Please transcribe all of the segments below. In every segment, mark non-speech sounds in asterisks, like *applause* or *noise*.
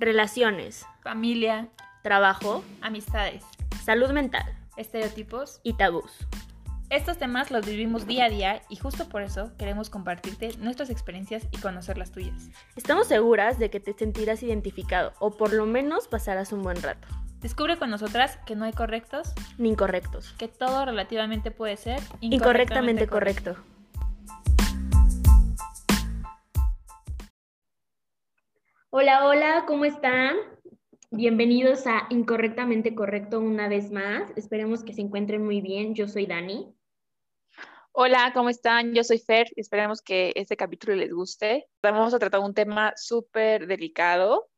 relaciones, familia, trabajo, amistades, salud mental estereotipos. y tabús. Estos temas los vivimos día a día y justo por eso queremos compartirte nuestras experiencias y conocer las tuyas. Estamos seguras de que te sentirás identificado o por lo menos pasarás un buen rato, Descubre con nosotras que no hay correctos, ni incorrectos. que todo relativamente puede ser Incorrectamente correcto. Hola, hola, ¿cómo están? Bienvenidos a Incorrectamente Correcto una vez más. Esperemos que se encuentren muy bien. Yo soy Dani. Hola, ¿cómo están? Yo soy Fer esperemos que este capítulo les guste. Vamos a tratar un tema súper delicado,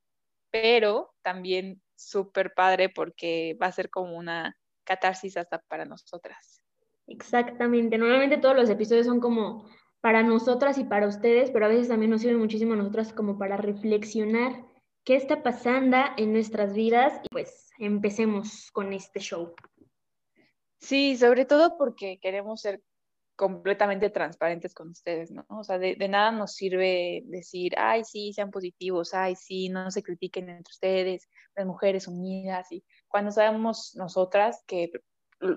pero también súper padre porque va a ser como una catarsis hasta para nosotras. Exactamente. Normalmente todos los episodios son como para nosotras y para ustedes, pero a veces también nos sirve muchísimo a nosotras como para reflexionar qué está pasando en nuestras vidas. Y pues empecemos con este show. Sí, sobre todo porque queremos ser completamente transparentes con ustedes, ¿no? O sea, de, de nada nos sirve decir, ay, sí, sean positivos, ay, sí, no se critiquen entre ustedes, las mujeres unidas, y cuando sabemos nosotras que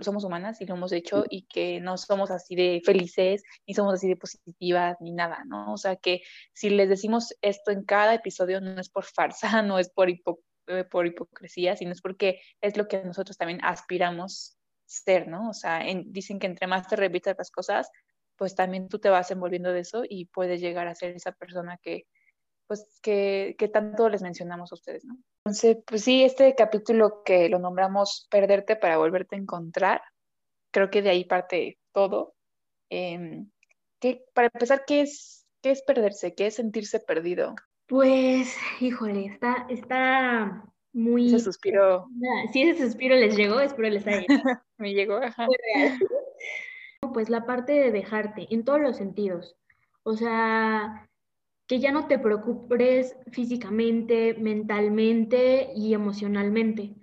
somos humanas y lo hemos hecho y que no somos así de felices, ni somos así de positivas, ni nada, ¿no? O sea, que si les decimos esto en cada episodio no es por farsa, *laughs* no es por, hipo- eh, por hipocresía, sino es porque es lo que nosotros también aspiramos ser, ¿no? O sea, en- dicen que entre más te repitas las cosas, pues también tú te vas envolviendo de eso y puedes llegar a ser esa persona que, pues, que, que tanto les mencionamos a ustedes, ¿no? Entonces, pues sí, este capítulo que lo nombramos Perderte para volverte a encontrar, creo que de ahí parte todo. Em, ¿qué- para empezar, ¿qué es, qué es perderse? ¿Qué es sentirse perdido? Pues, híjole, está, está muy... Ese suspiro *laughs* Si ese suspiro les llegó, espero les haya llegado. *laughs* me llegó, ajá. *laughs* Pues la parte de dejarte en todos los sentidos. O sea, que ya no te preocupes físicamente, mentalmente y emocionalmente.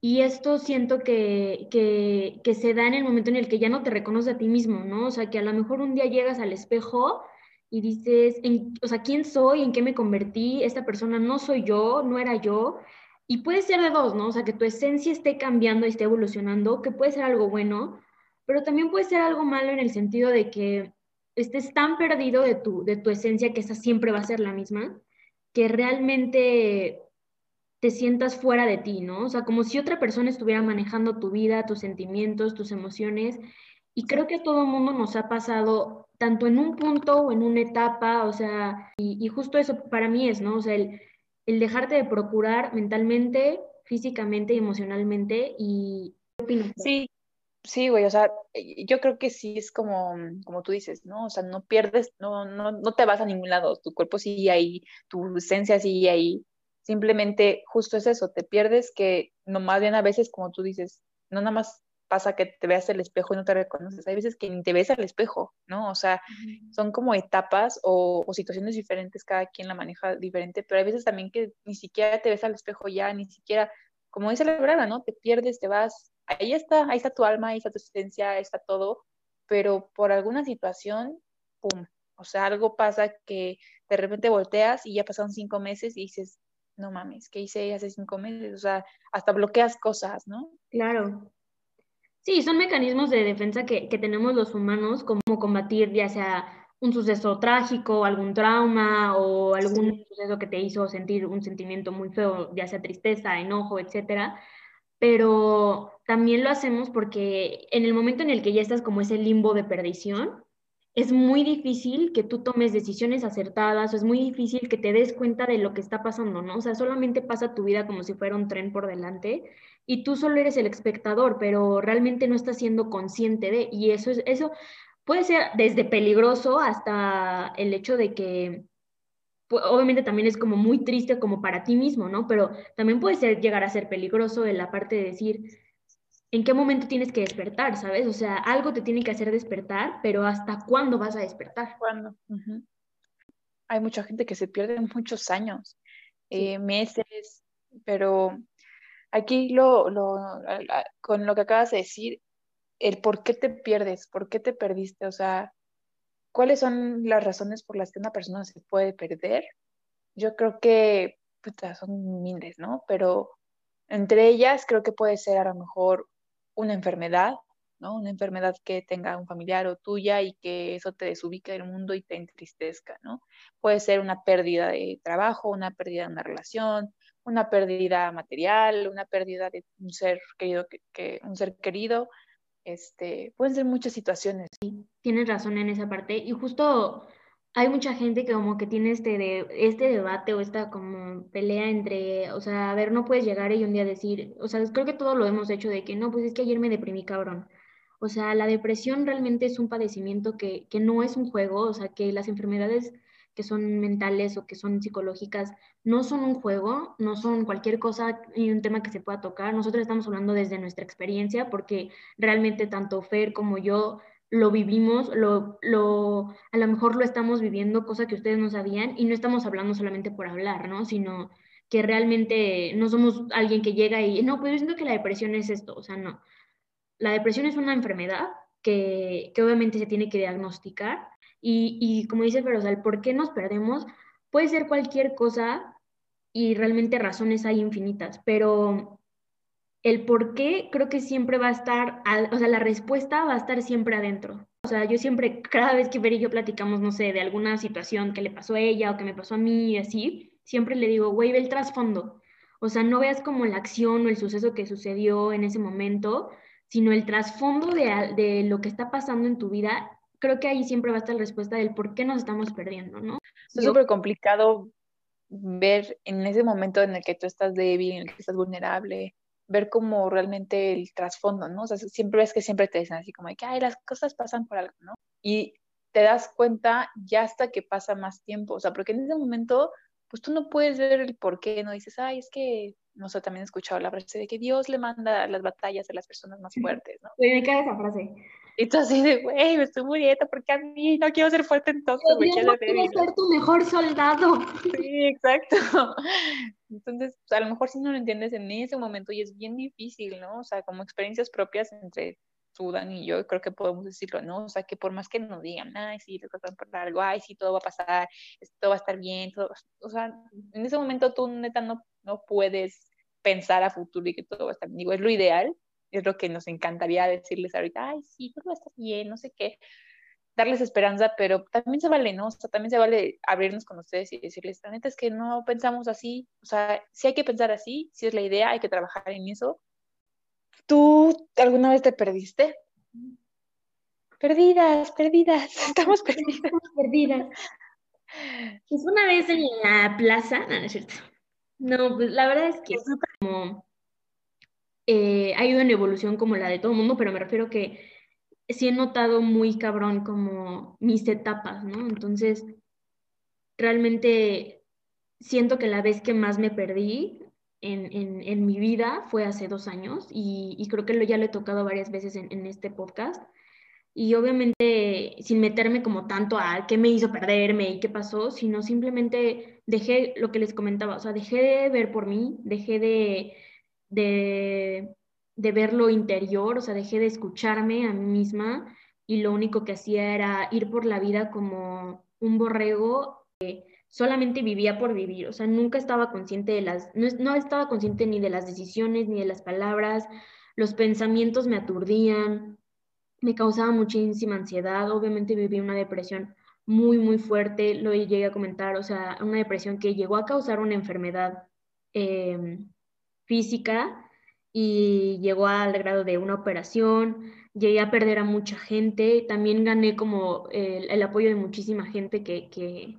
Y esto siento que, que, que se da en el momento en el que ya no te reconoces a ti mismo, ¿no? O sea, que a lo mejor un día llegas al espejo y dices, en- o sea, ¿quién soy? ¿En qué me convertí? Esta persona no soy yo, no era yo. Y puede ser de dos, ¿no? O sea, que tu esencia esté cambiando y esté evolucionando, que puede ser algo bueno, pero también puede ser algo malo en el sentido de que estés tan perdido de tu, de tu esencia que esa siempre va a ser la misma, que realmente te sientas fuera de ti, ¿no? O sea, como si otra persona estuviera manejando tu vida, tus sentimientos, tus emociones. Y creo que a todo mundo nos ha pasado, tanto en un punto o en una etapa, o sea, y, justo eso para mí es, ¿no? O sea, el, el dejarte de procurar mentalmente, físicamente y emocionalmente. Y ¿qué opinas? Sí, sí, güey, o sea, yo creo que sí es como, como tú dices, ¿no? O sea, no pierdes, no, no, no te vas a ningún lado, tu cuerpo sigue ahí, tu esencia sigue ahí, simplemente justo es eso, te pierdes que no más bien a veces, como tú dices, no nada más pasa que te veas al espejo y no te reconoces, hay veces que ni te ves al espejo, ¿no? O sea, son como etapas o, o situaciones diferentes, cada quien la maneja diferente, pero hay veces también que ni siquiera te ves al espejo ya, ni siquiera, como dice la palabra, ¿no? Te pierdes, te vas, ahí está, ahí está tu alma, ahí está tu esencia, ahí está todo, pero por alguna situación, ¡pum! O sea, algo pasa que de repente volteas y ya pasaron cinco meses y dices, no mames, ¿qué hice hace cinco meses? O sea, hasta bloqueas cosas, ¿no? Claro. Sí, son mecanismos de defensa que, que tenemos los humanos, como combatir ya sea un suceso trágico, algún trauma o algún Sí. suceso que te hizo sentir un sentimiento muy feo, ya sea tristeza, enojo, etcétera. Pero también lo hacemos porque en el momento en el que ya estás como ese limbo de perdición, es muy difícil que tú tomes decisiones acertadas, es muy difícil que te des cuenta de lo que está pasando, ¿no? O sea, solamente pasa tu vida como si fuera un tren por delante y tú solo eres el espectador, pero realmente no estás siendo consciente de, y eso es, eso puede ser desde peligroso hasta el hecho de que, pu- obviamente también es como muy triste como para ti mismo, ¿no? Pero también puede ser, llegar a ser peligroso en la parte de decir, ¿en qué momento tienes que despertar, sabes? O sea, algo te tiene que hacer despertar, pero ¿hasta cuándo vas a despertar? ¿Cuándo? Ujú. Hay mucha gente que se pierde muchos años, Sí. eh, meses, pero aquí lo, lo, con lo que acabas de decir, el por qué te pierdes, por qué te perdiste, o sea, ¿cuáles son las razones por las que una persona se puede perder? Yo creo que son miles, ¿no? Pero entre ellas creo que puede ser a lo mejor una enfermedad, ¿no? Una enfermedad que tenga un familiar o tuya y que eso te desubique del mundo y te entristezca, ¿no? Puede ser una pérdida de trabajo, una pérdida de una relación, una pérdida material, una pérdida de un ser querido, que, un ser querido, este, pueden ser muchas situaciones. Tienes razón en esa parte y justo hay mucha gente que como que tiene este, de, este debate o esta como pelea entre, o sea, a ver, no puedes llegar y un día decir, o sea, creo que todo lo hemos hecho de que no, pues es que ayer me deprimí cabrón. O sea, la depresión realmente es un padecimiento que, que no es un juego, o sea, que las enfermedades que son mentales o que son psicológicas no son un juego, no son cualquier cosa y un tema que se pueda tocar. Nosotros estamos hablando desde nuestra experiencia porque realmente tanto Fer como yo lo vivimos, lo, lo, a lo mejor lo estamos viviendo, cosa que ustedes no sabían, y no estamos hablando solamente por hablar, ¿no? Sino que realmente no somos alguien que llega y, no, pues yo siento que la depresión es esto, o sea, no. La depresión es una enfermedad que, que obviamente se tiene que diagnosticar, y, y como dice Fer, o sea, el por qué nos perdemos puede ser cualquier cosa y realmente razones hay infinitas, pero el por qué creo que siempre va a estar, o sea, la respuesta va a estar siempre adentro. O sea, yo siempre, *laughs* cada vez que Ver y yo platicamos, no sé, de alguna situación que le pasó a ella o que me pasó a mí y así, siempre le digo, güey, ve el trasfondo. O sea, no veas como la acción o el suceso que sucedió en ese momento, sino el trasfondo de, de lo que está pasando en tu vida. Creo que ahí siempre va a estar la respuesta del por qué nos estamos perdiendo, ¿no? Es súper complicado ver en ese momento en el que tú estás débil, en el que estás vulnerable, ver como realmente el trasfondo, ¿no? O sea, siempre ves que siempre te dicen así como que, ay, las cosas pasan por algo, ¿no? Y te das cuenta ya hasta que pasa más tiempo, o sea, porque en ese momento, pues tú no puedes ver el por qué, no dices, ay, es que, no sé, también he escuchado la frase de que Dios le manda las batallas a las personas más fuertes, ¿no? me cae esa frase. Y tú así de, güey, me estoy muriendo porque a mí no quiero ser fuerte entonces, me quiero ser tu mejor soldado. Sí, exacto. *laughs* Entonces, a lo mejor si no lo entiendes en ese momento y es bien difícil, ¿no? O sea, como experiencias propias entre Sudan y yo, creo que podemos decirlo, ¿no? O sea, que por más que nos digan, ay, sí, te pasan por algo, ay, sí, todo va a pasar, todo va a estar bien, todo, o sea, en ese momento tú neta no, no puedes pensar a futuro y que todo va a estar bien. Digo, es lo ideal, es lo que nos encantaría decirles ahorita, ay, sí, todo estar bien, no sé qué, darles esperanza, pero también se vale, ¿no? O sea, también se vale abrirnos con ustedes y decirles, la neta es que no pensamos así, o sea, sí hay que pensar así, si es la idea, hay que trabajar en eso. ¿Tú alguna vez te perdiste? Perdidas, perdidas, *laughs* estamos perdidas. perdidas. Pues una vez en la plaza, no, no es cierto. No, pues la verdad es que es como eh, ha ido en evolución como la de todo el mundo, pero me refiero que sí he notado muy cabrón como mis etapas, ¿no? Entonces, realmente siento que la vez que más me perdí en, mi vida fue hace dos años y, creo que lo, ya lo he tocado varias veces en, en, este podcast. Y obviamente sin meterme como tanto a qué me hizo perderme y qué pasó, sino simplemente dejé lo que les comentaba, o sea, dejé de ver por mí, dejé de de, de ver lo interior, o sea, dejé de escucharme a mí misma y lo único que hacía era ir por la vida como un borrego que solamente vivía por vivir, o sea, nunca estaba consciente de las, no, no estaba consciente ni de las decisiones, ni de las palabras, los pensamientos me aturdían, me causaba muchísima ansiedad, obviamente viví una depresión muy, muy fuerte, lo llegué a comentar, o sea, una depresión que llegó a causar una enfermedad eh, física y llegó al grado de una operación, llegué a perder a mucha gente, también gané como el, apoyo de muchísima gente que, que,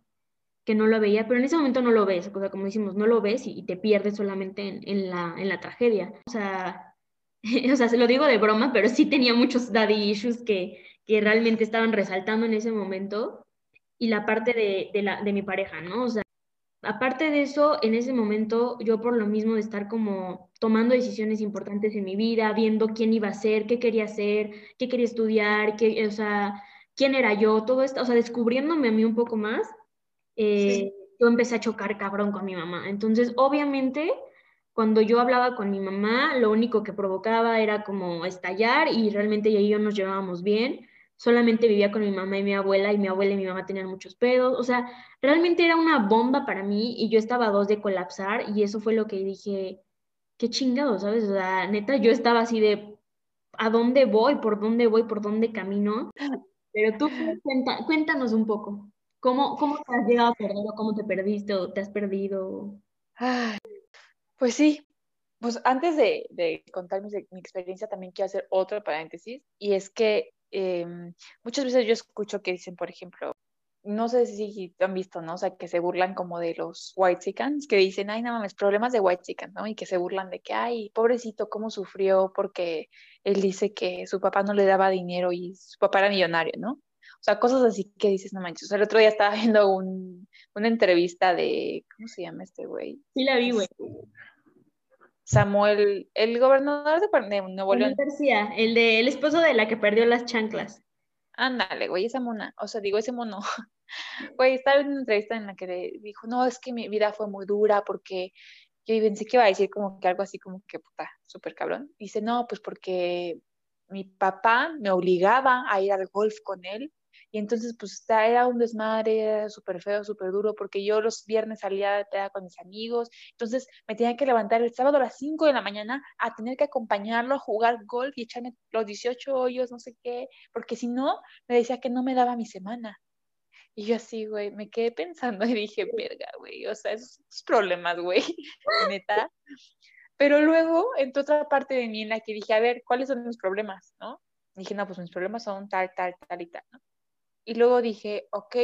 que, no lo veía, pero en ese momento no lo ves, o sea, como decimos, no lo ves y, te pierdes solamente en, la, en la tragedia. O sea, *laughs* o sea, se lo digo de broma, pero sí tenía muchos daddy issues que, que realmente estaban resaltando en ese momento y la parte de, de, la, de mi pareja, ¿no? O sea, aparte de eso, en ese momento, yo por lo mismo de estar como tomando decisiones importantes en mi vida, viendo quién iba a ser, qué quería hacer, qué quería estudiar, qué, o sea, quién era yo, todo esto, o sea, descubriéndome a mí un poco más, eh, yo empecé a chocar cabrón con mi mamá. Entonces, obviamente, cuando yo hablaba con mi mamá, lo único que provocaba era como estallar y realmente ella y yo nos llevábamos bien solamente vivía con mi mamá y mi abuela y mi abuela y mi mamá tenían muchos pedos. O sea, realmente era una bomba para mí y yo estaba a dos de colapsar y eso fue lo que dije, qué chingado, ¿sabes? O sea, neta, yo estaba así de, ¿a dónde voy? ¿Por dónde voy? ¿Por dónde camino? Pero tú cuéntanos un poco, ¿cómo, ¿cómo te has llegado a perder o cómo te perdiste o te has perdido? pues sí, pues antes de, de contar mi, mi, experiencia, también quiero hacer otro paréntesis, y es que Em, muchas veces yo escucho que dicen, por ejemplo, no sé si han visto, ¿no? O sea, que se burlan como de los white chickens, que dicen, ay, no mames, problemas de white chicken, ¿no? Y que se burlan de que, ay, pobrecito, cómo sufrió porque él dice que su papá no le daba dinero y su papá era millonario, ¿no? O sea, cosas así que dices, no manches. O sea, el otro día estaba *laughs* viendo un, una entrevista de, ¿cómo se llama este güey? Sí, la vi, güey. Samuel, el gobernador de Nuevo León. García, el de el esposo de la que perdió las chanclas. Ándale, güey, esa mona, o sea, digo, ese mono. *laughs* Güey, estaba en una entrevista en la que le dijo, no, es que mi vida fue muy dura porque yo pensé que iba a decir como que algo así como que puta, súper cabrón. Dice, no, pues porque mi papá me obligaba a ir al golf con él y entonces, pues era un desmadre, súper feo, súper duro, porque yo los viernes salía con mis amigos, entonces me tenía que levantar el sábado a las 5 de la mañana a tener que acompañarlo a jugar golf y echarme los 18 hoyos, no sé qué, porque si no, me decía que no me daba mi semana. Y yo así, güey, me quedé pensando y dije, verga, güey, o sea, esos, problemas, güey, *laughs* neta. Pero luego entró otra parte de mí en la que dije, a ver, ¿cuáles son mis problemas, no? dije, no, pues mis problemas son tal, tal, tal y tal, ¿no? Y luego dije, ok,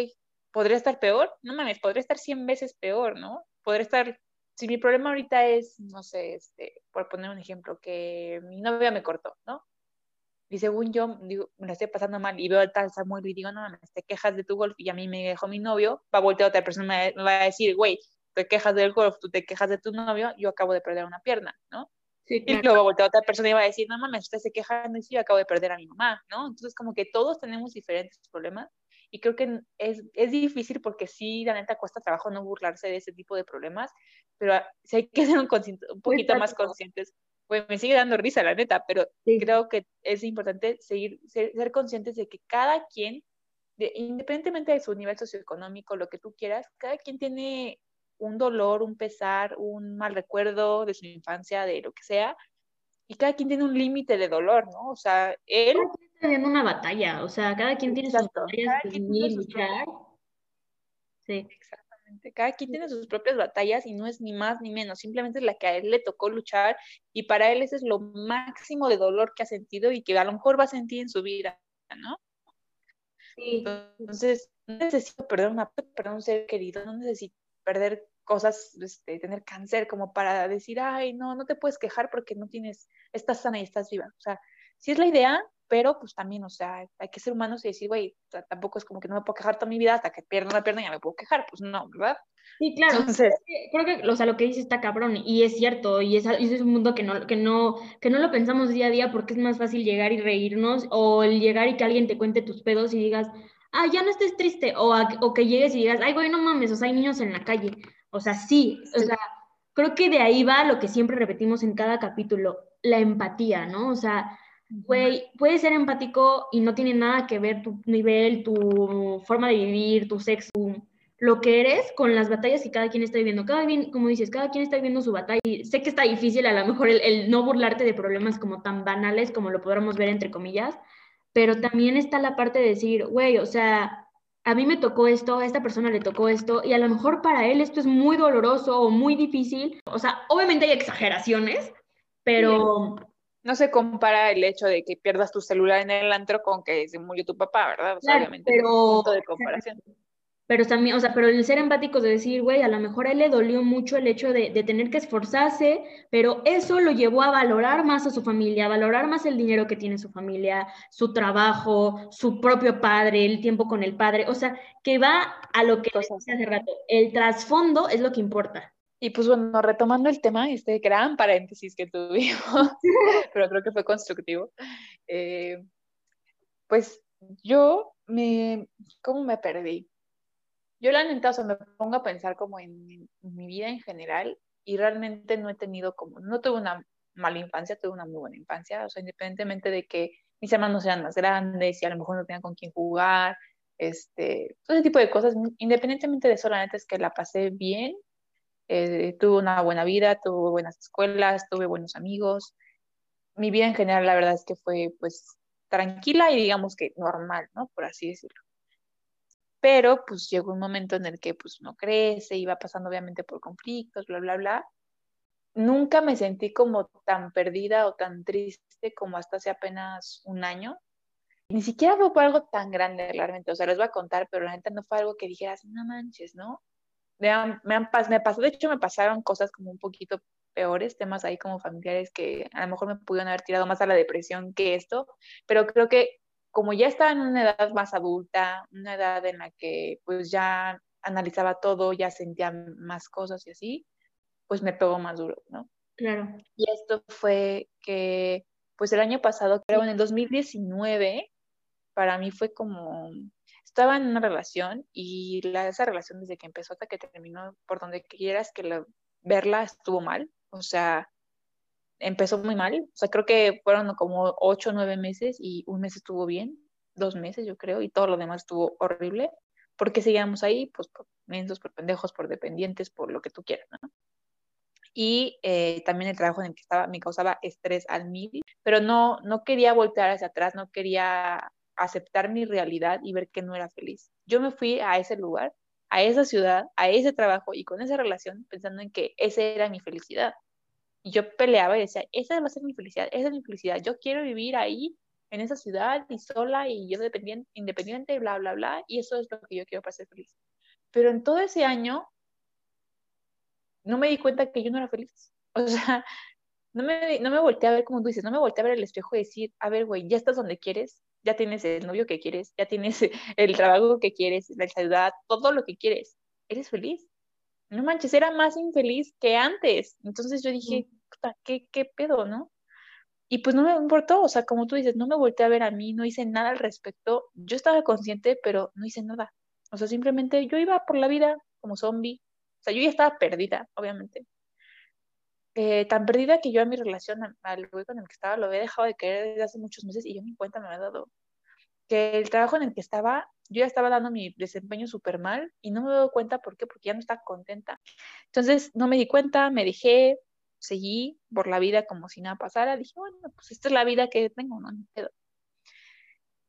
¿podría estar peor? No mames, podría estar 100 veces peor, ¿no? Podría estar, si mi problema ahorita es, no sé, este, por poner un ejemplo, que mi novia me cortó, ¿no? Y según yo, digo, me la estoy pasando mal y veo al tal Samuel y digo, no mames, te quejas de tu golf y a mí me dejó mi novio, va a voltear otra persona me, va a decir, güey, te quejas del golf, tú te quejas de tu novio, yo acabo de perder una pierna, ¿no? Sí, Y luego voltea otra persona y va a decir, no mames, usted se queja y yo acabo de perder a mi mamá, ¿no? Entonces, como que todos tenemos diferentes problemas y creo que es, es difícil porque sí, la neta, cuesta trabajo no burlarse de ese tipo de problemas, pero sí hay que ser un, un poquito más conscientes. Pues me sigue dando risa, la neta, pero creo que es importante seguir, ser, ser conscientes de que cada quien, de, independientemente de su nivel socioeconómico, lo que tú quieras, cada quien tiene un dolor, un pesar, un mal recuerdo de su infancia, de lo que sea, y cada quien tiene un límite de dolor, ¿no? O sea, él... Cada quien está viendo una batalla, o sea, cada quien tiene sus batallas luchar. Sí. Exactamente, cada quien tiene sus propias batallas y no es ni más ni menos, simplemente es la que a él le tocó luchar y para él ese es lo máximo de dolor que ha sentido y que a lo mejor va a sentir en su vida, ¿no? Sí. Entonces, no necesito perder, una, perder un ser querido, no necesito perder cosas, este, tener cáncer, como para decir, ay, no, no te puedes quejar porque no tienes, estás sana y estás viva. O sea, sí es la idea, pero pues también, o sea, hay que ser humanos y decir, güey, tampoco es como que no me puedo quejar toda mi vida hasta que pierda una pierna y ya me puedo quejar, pues no, ¿verdad? Sí, claro. Entonces, creo que, o sea, lo que dice está cabrón y es cierto y es, es un mundo que no, que, no, que no lo pensamos día a día porque es más fácil llegar y reírnos o el llegar y que alguien te cuente tus pedos y digas, ah, ya no estés triste o, o que llegues y digas, ay, güey, no mames, o sea, hay niños en la calle. O sea, sí, o sea, creo que de ahí va lo que siempre repetimos en cada capítulo, la empatía, ¿no? O sea, güey, puedes ser empático y no tiene nada que ver tu nivel, tu forma de vivir, tu sexo, lo que eres con las batallas que cada quien está viviendo. Cada quien, como dices, cada quien está viviendo su batalla. Y sé que está difícil a lo mejor el, el no burlarte de problemas como tan banales como lo podamos ver entre comillas, pero también está la parte de decir, güey, o sea, a mí me tocó esto, a esta persona le tocó esto, y a lo mejor para él esto es muy doloroso o muy difícil. O sea, obviamente hay exageraciones, pero... No se compara el hecho de que pierdas tu celular en el antro con que se murió tu papá, ¿verdad? obviamente, pero... punto de comparación. Pero también, o sea, pero el ser empático de decir, güey, a lo mejor a él le dolió mucho el hecho de, de, tener que esforzarse, pero eso lo llevó a valorar más a su familia, a valorar más el dinero que tiene su familia, su trabajo, su propio padre, el tiempo con el padre, o sea, que va a lo que hace rato, el trasfondo es lo que importa. Y pues bueno, retomando el tema, este gran paréntesis que tuvimos, *laughs* pero creo que fue constructivo, eh, pues yo me, ¿cómo me perdí? Yo la neta, me pongo a pensar como en, mi vida en general y realmente no he tenido como, no tuve una mala infancia, tuve una muy buena infancia, o sea, independientemente de que mis hermanos eran más grandes y a lo mejor no tenían con quién jugar, este, todo ese tipo de cosas, independientemente de eso, la neta es que la pasé bien, eh, tuve una buena vida, tuve buenas escuelas, tuve buenos amigos, mi vida en general la verdad es que fue pues tranquila y digamos que normal, ¿no? Por así decirlo. Pero pues llegó un momento en el que pues no crece, iba pasando obviamente por conflictos, bla, bla, bla. Nunca me sentí como tan perdida o tan triste como hasta hace apenas un año. Ni siquiera fue por algo tan grande realmente, o sea, les voy a contar, pero la gente no fue algo que dijeras, no manches, ¿no? Me, han, me, han, me pasó, de hecho me pasaron cosas como un poquito peores, temas ahí como familiares que a lo mejor me pudieron haber tirado más a la depresión que esto, pero creo que como ya estaba en una edad más adulta, una edad en la que pues ya analizaba todo, ya sentía más cosas y así, pues me pegó más duro, ¿no? Claro. Y esto fue que, pues el año pasado, creo en el 2019, para mí fue como, estaba en una relación y la, esa relación desde que empezó hasta que terminó, por donde quieras que la, verla estuvo mal, o sea, empezó muy mal, o sea, creo que fueron como ocho o nueve meses y un mes estuvo bien, dos meses yo creo, y todo lo demás estuvo horrible, porque seguíamos ahí, pues por mensos, por pendejos, por dependientes, por lo que tú quieras, ¿no? Y eh, también el trabajo en el que estaba me causaba estrés al mil, pero no, no quería voltear hacia atrás, no quería aceptar mi realidad y ver que no era feliz. Yo me fui a ese lugar, a esa ciudad, a ese trabajo y con esa relación pensando en que esa era mi felicidad. Yo peleaba y decía, esa va a ser mi felicidad, esa es mi felicidad, yo quiero vivir ahí, en esa ciudad y sola y yo dependiente, independiente, bla, bla, bla, y eso es lo que yo quiero para ser feliz. Pero en todo ese año no me di cuenta que yo no era feliz. O sea, no me, no me volteé a ver como tú dices, no me volteé a ver el espejo y decir, a ver, güey, ya estás donde quieres, ya tienes el novio que quieres, ya tienes *laughs* el trabajo que quieres, la ciudad, todo lo que quieres. ¿Eres feliz? No manches, era más infeliz que antes. Entonces yo dije, ¿qué, qué pedo, no? Y pues no me importó, o sea, como tú dices, no me volteé a ver a mí, no hice nada al respecto. Yo estaba consciente, pero no hice nada. O sea, simplemente yo iba por la vida como zombie. O sea, yo ya estaba perdida, obviamente. Eh, tan perdida que yo a mi relación al güey con el que estaba lo había dejado de querer desde hace muchos meses y yo ni cuenta me había dado que el trabajo en el que estaba, yo ya estaba dando mi desempeño súper mal y no me doy cuenta por qué, porque ya no estaba contenta. Entonces no me di cuenta, me dejé, seguí por la vida como si nada pasara, dije, bueno, pues esta es la vida que tengo, no, no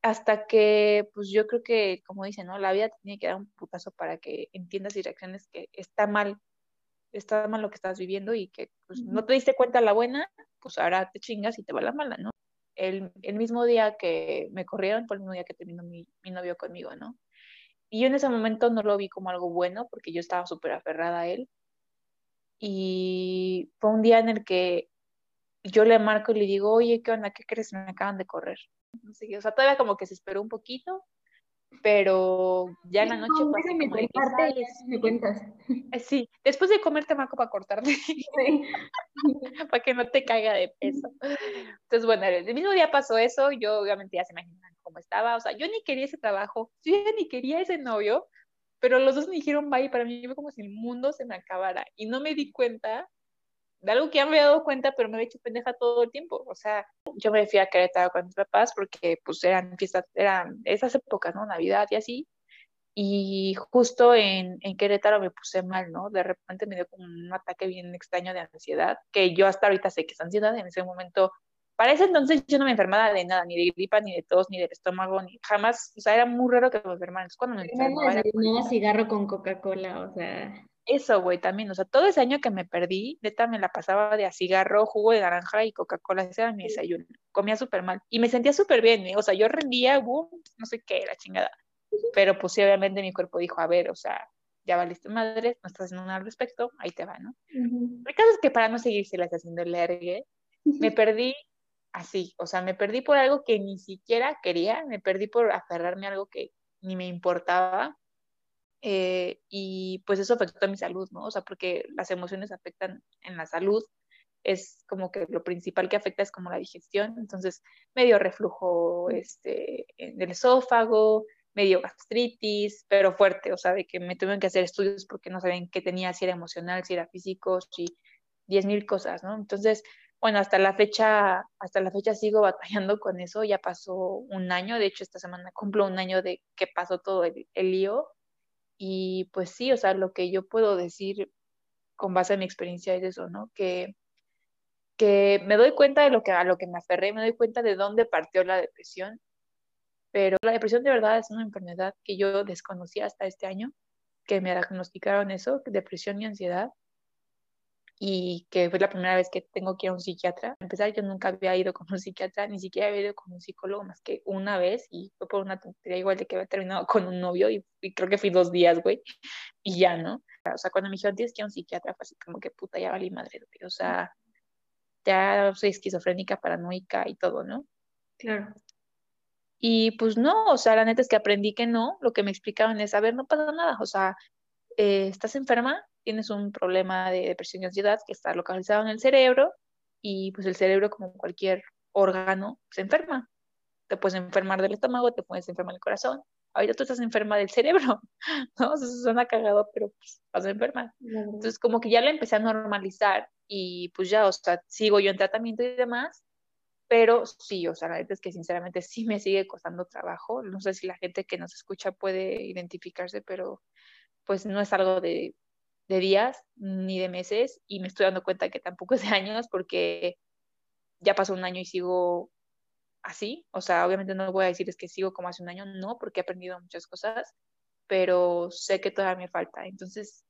Hasta que, pues yo creo que, como dicen, ¿no? La vida te tiene que dar un putazo para que entiendas y reacciones que está mal, está mal lo que estás viviendo y que pues, no te diste cuenta la buena, pues ahora te chingas y te va la mala, ¿no? El, el mismo día que me corrieron fue el mismo día que terminó mi, mi novio conmigo, ¿no? Y yo en ese momento no lo vi como algo bueno porque yo estaba súper aferrada a él y fue un día en el que yo le marco y le digo, oye, ¿qué onda? ¿Qué crees? Me acaban de correr. No sé, o sea, todavía como que se esperó un poquito, pero ya en la noche no, me, me cuentas. *laughs* Sí, después de comer te marco para cortarte, sí. *laughs* para que no te caiga de peso. Entonces, bueno, el mismo día pasó eso, yo obviamente ya se imaginan cómo estaba, o sea, yo ni quería ese trabajo, yo ya ni quería ese novio, pero los dos me dijeron bye, para mí fue como si el mundo se me acabara y no me di cuenta de algo que ya me había dado cuenta, pero me había hecho pendeja todo el tiempo. O sea, yo me fui a Querétaro con mis papás porque pues eran fiestas, eran esas épocas, ¿no? Navidad y así. Y justo en, en Querétaro me puse mal, ¿no? De repente me dio como un ataque bien extraño de ansiedad, que yo hasta ahorita sé que es ansiedad, en ese momento para ese entonces yo no me enfermaba de nada, ni de gripa, ni de tos, ni del estómago, ni jamás, o sea, era muy raro que me enfermara. Entonces cuando me enfermaba... Era cigarro con Coca-Cola, o sea... Eso, güey, también, o sea, todo ese año que me perdí, neta me la pasaba de a cigarro, jugo de naranja y Coca-Cola, ese era mi desayuno. Comía súper mal y me sentía súper bien, o sea, yo rendía, boom, no sé qué, la chingada. Pero pues sí, obviamente mi cuerpo dijo, a ver, o sea, ya valiste madre, no estás haciendo nada al respecto, ahí te va, ¿no? El caso es que para no seguirse las haciendo el ergue, me perdí así, o sea, me perdí por algo que ni siquiera quería, me perdí por aferrarme a algo que ni me importaba. Eh, y pues eso afectó a mi salud, ¿no? O sea, porque las emociones afectan en la salud, es como que lo principal que afecta es como la digestión, entonces medio reflujo este, en el esófago, medio gastritis, pero fuerte, o sea, de que me tuvieron que hacer estudios porque no sabían qué tenía, si era emocional, si era físico, si diez mil cosas, ¿no? Entonces, bueno, hasta la fecha, hasta la fecha sigo *laughs* batallando con eso, ya pasó un año, de hecho esta semana cumplo un año de que pasó todo el, el lío y pues sí, o sea, lo que yo puedo decir con base en mi experiencia es eso, ¿no? Que, que me doy cuenta de lo que, a lo que me aferré, me doy cuenta de dónde partió la depresión, pero la depresión de verdad es una enfermedad que yo desconocía hasta este año, que me diagnosticaron eso, depresión y ansiedad, y que fue la primera vez que tengo que ir a un psiquiatra. A empezar, yo nunca había ido con un psiquiatra, ni siquiera había ido con un psicólogo más que una vez y fue por una tontería igual de que había terminado con un novio y, creo que fui dos días, güey, y ya, ¿no? O sea, cuando me dijeron tienes que ir a un psiquiatra, fue así como que puta, ya valí madre, güey. O sea, ya soy esquizofrénica, paranoica y todo, ¿no? Claro. Y pues no, o sea, la neta es que aprendí que no, lo que me explicaban es, a ver, no pasa nada, o sea, eh, estás enferma, tienes un problema de depresión y ansiedad que está localizado en el cerebro y pues el cerebro como cualquier órgano se enferma. Te puedes enfermar del estómago, te puedes enfermar del corazón. Ahorita tú estás enferma del cerebro, *laughs* ¿no? Eso suena cagado, pero pues vas a enfermar. Entonces como que ya la empecé a normalizar y pues ya, o sea, sigo yo en tratamiento y demás, pero sí, o sea, la verdad es que sinceramente sí me sigue costando trabajo. No sé si la gente que nos escucha puede identificarse, pero pues no es algo de de días ni de meses y me estoy dando cuenta que tampoco es de años porque ya pasó un año y sigo así. O sea, obviamente no voy a decir es que sigo como hace un año, no, porque he aprendido muchas cosas, pero sé que todavía me falta. Entonces,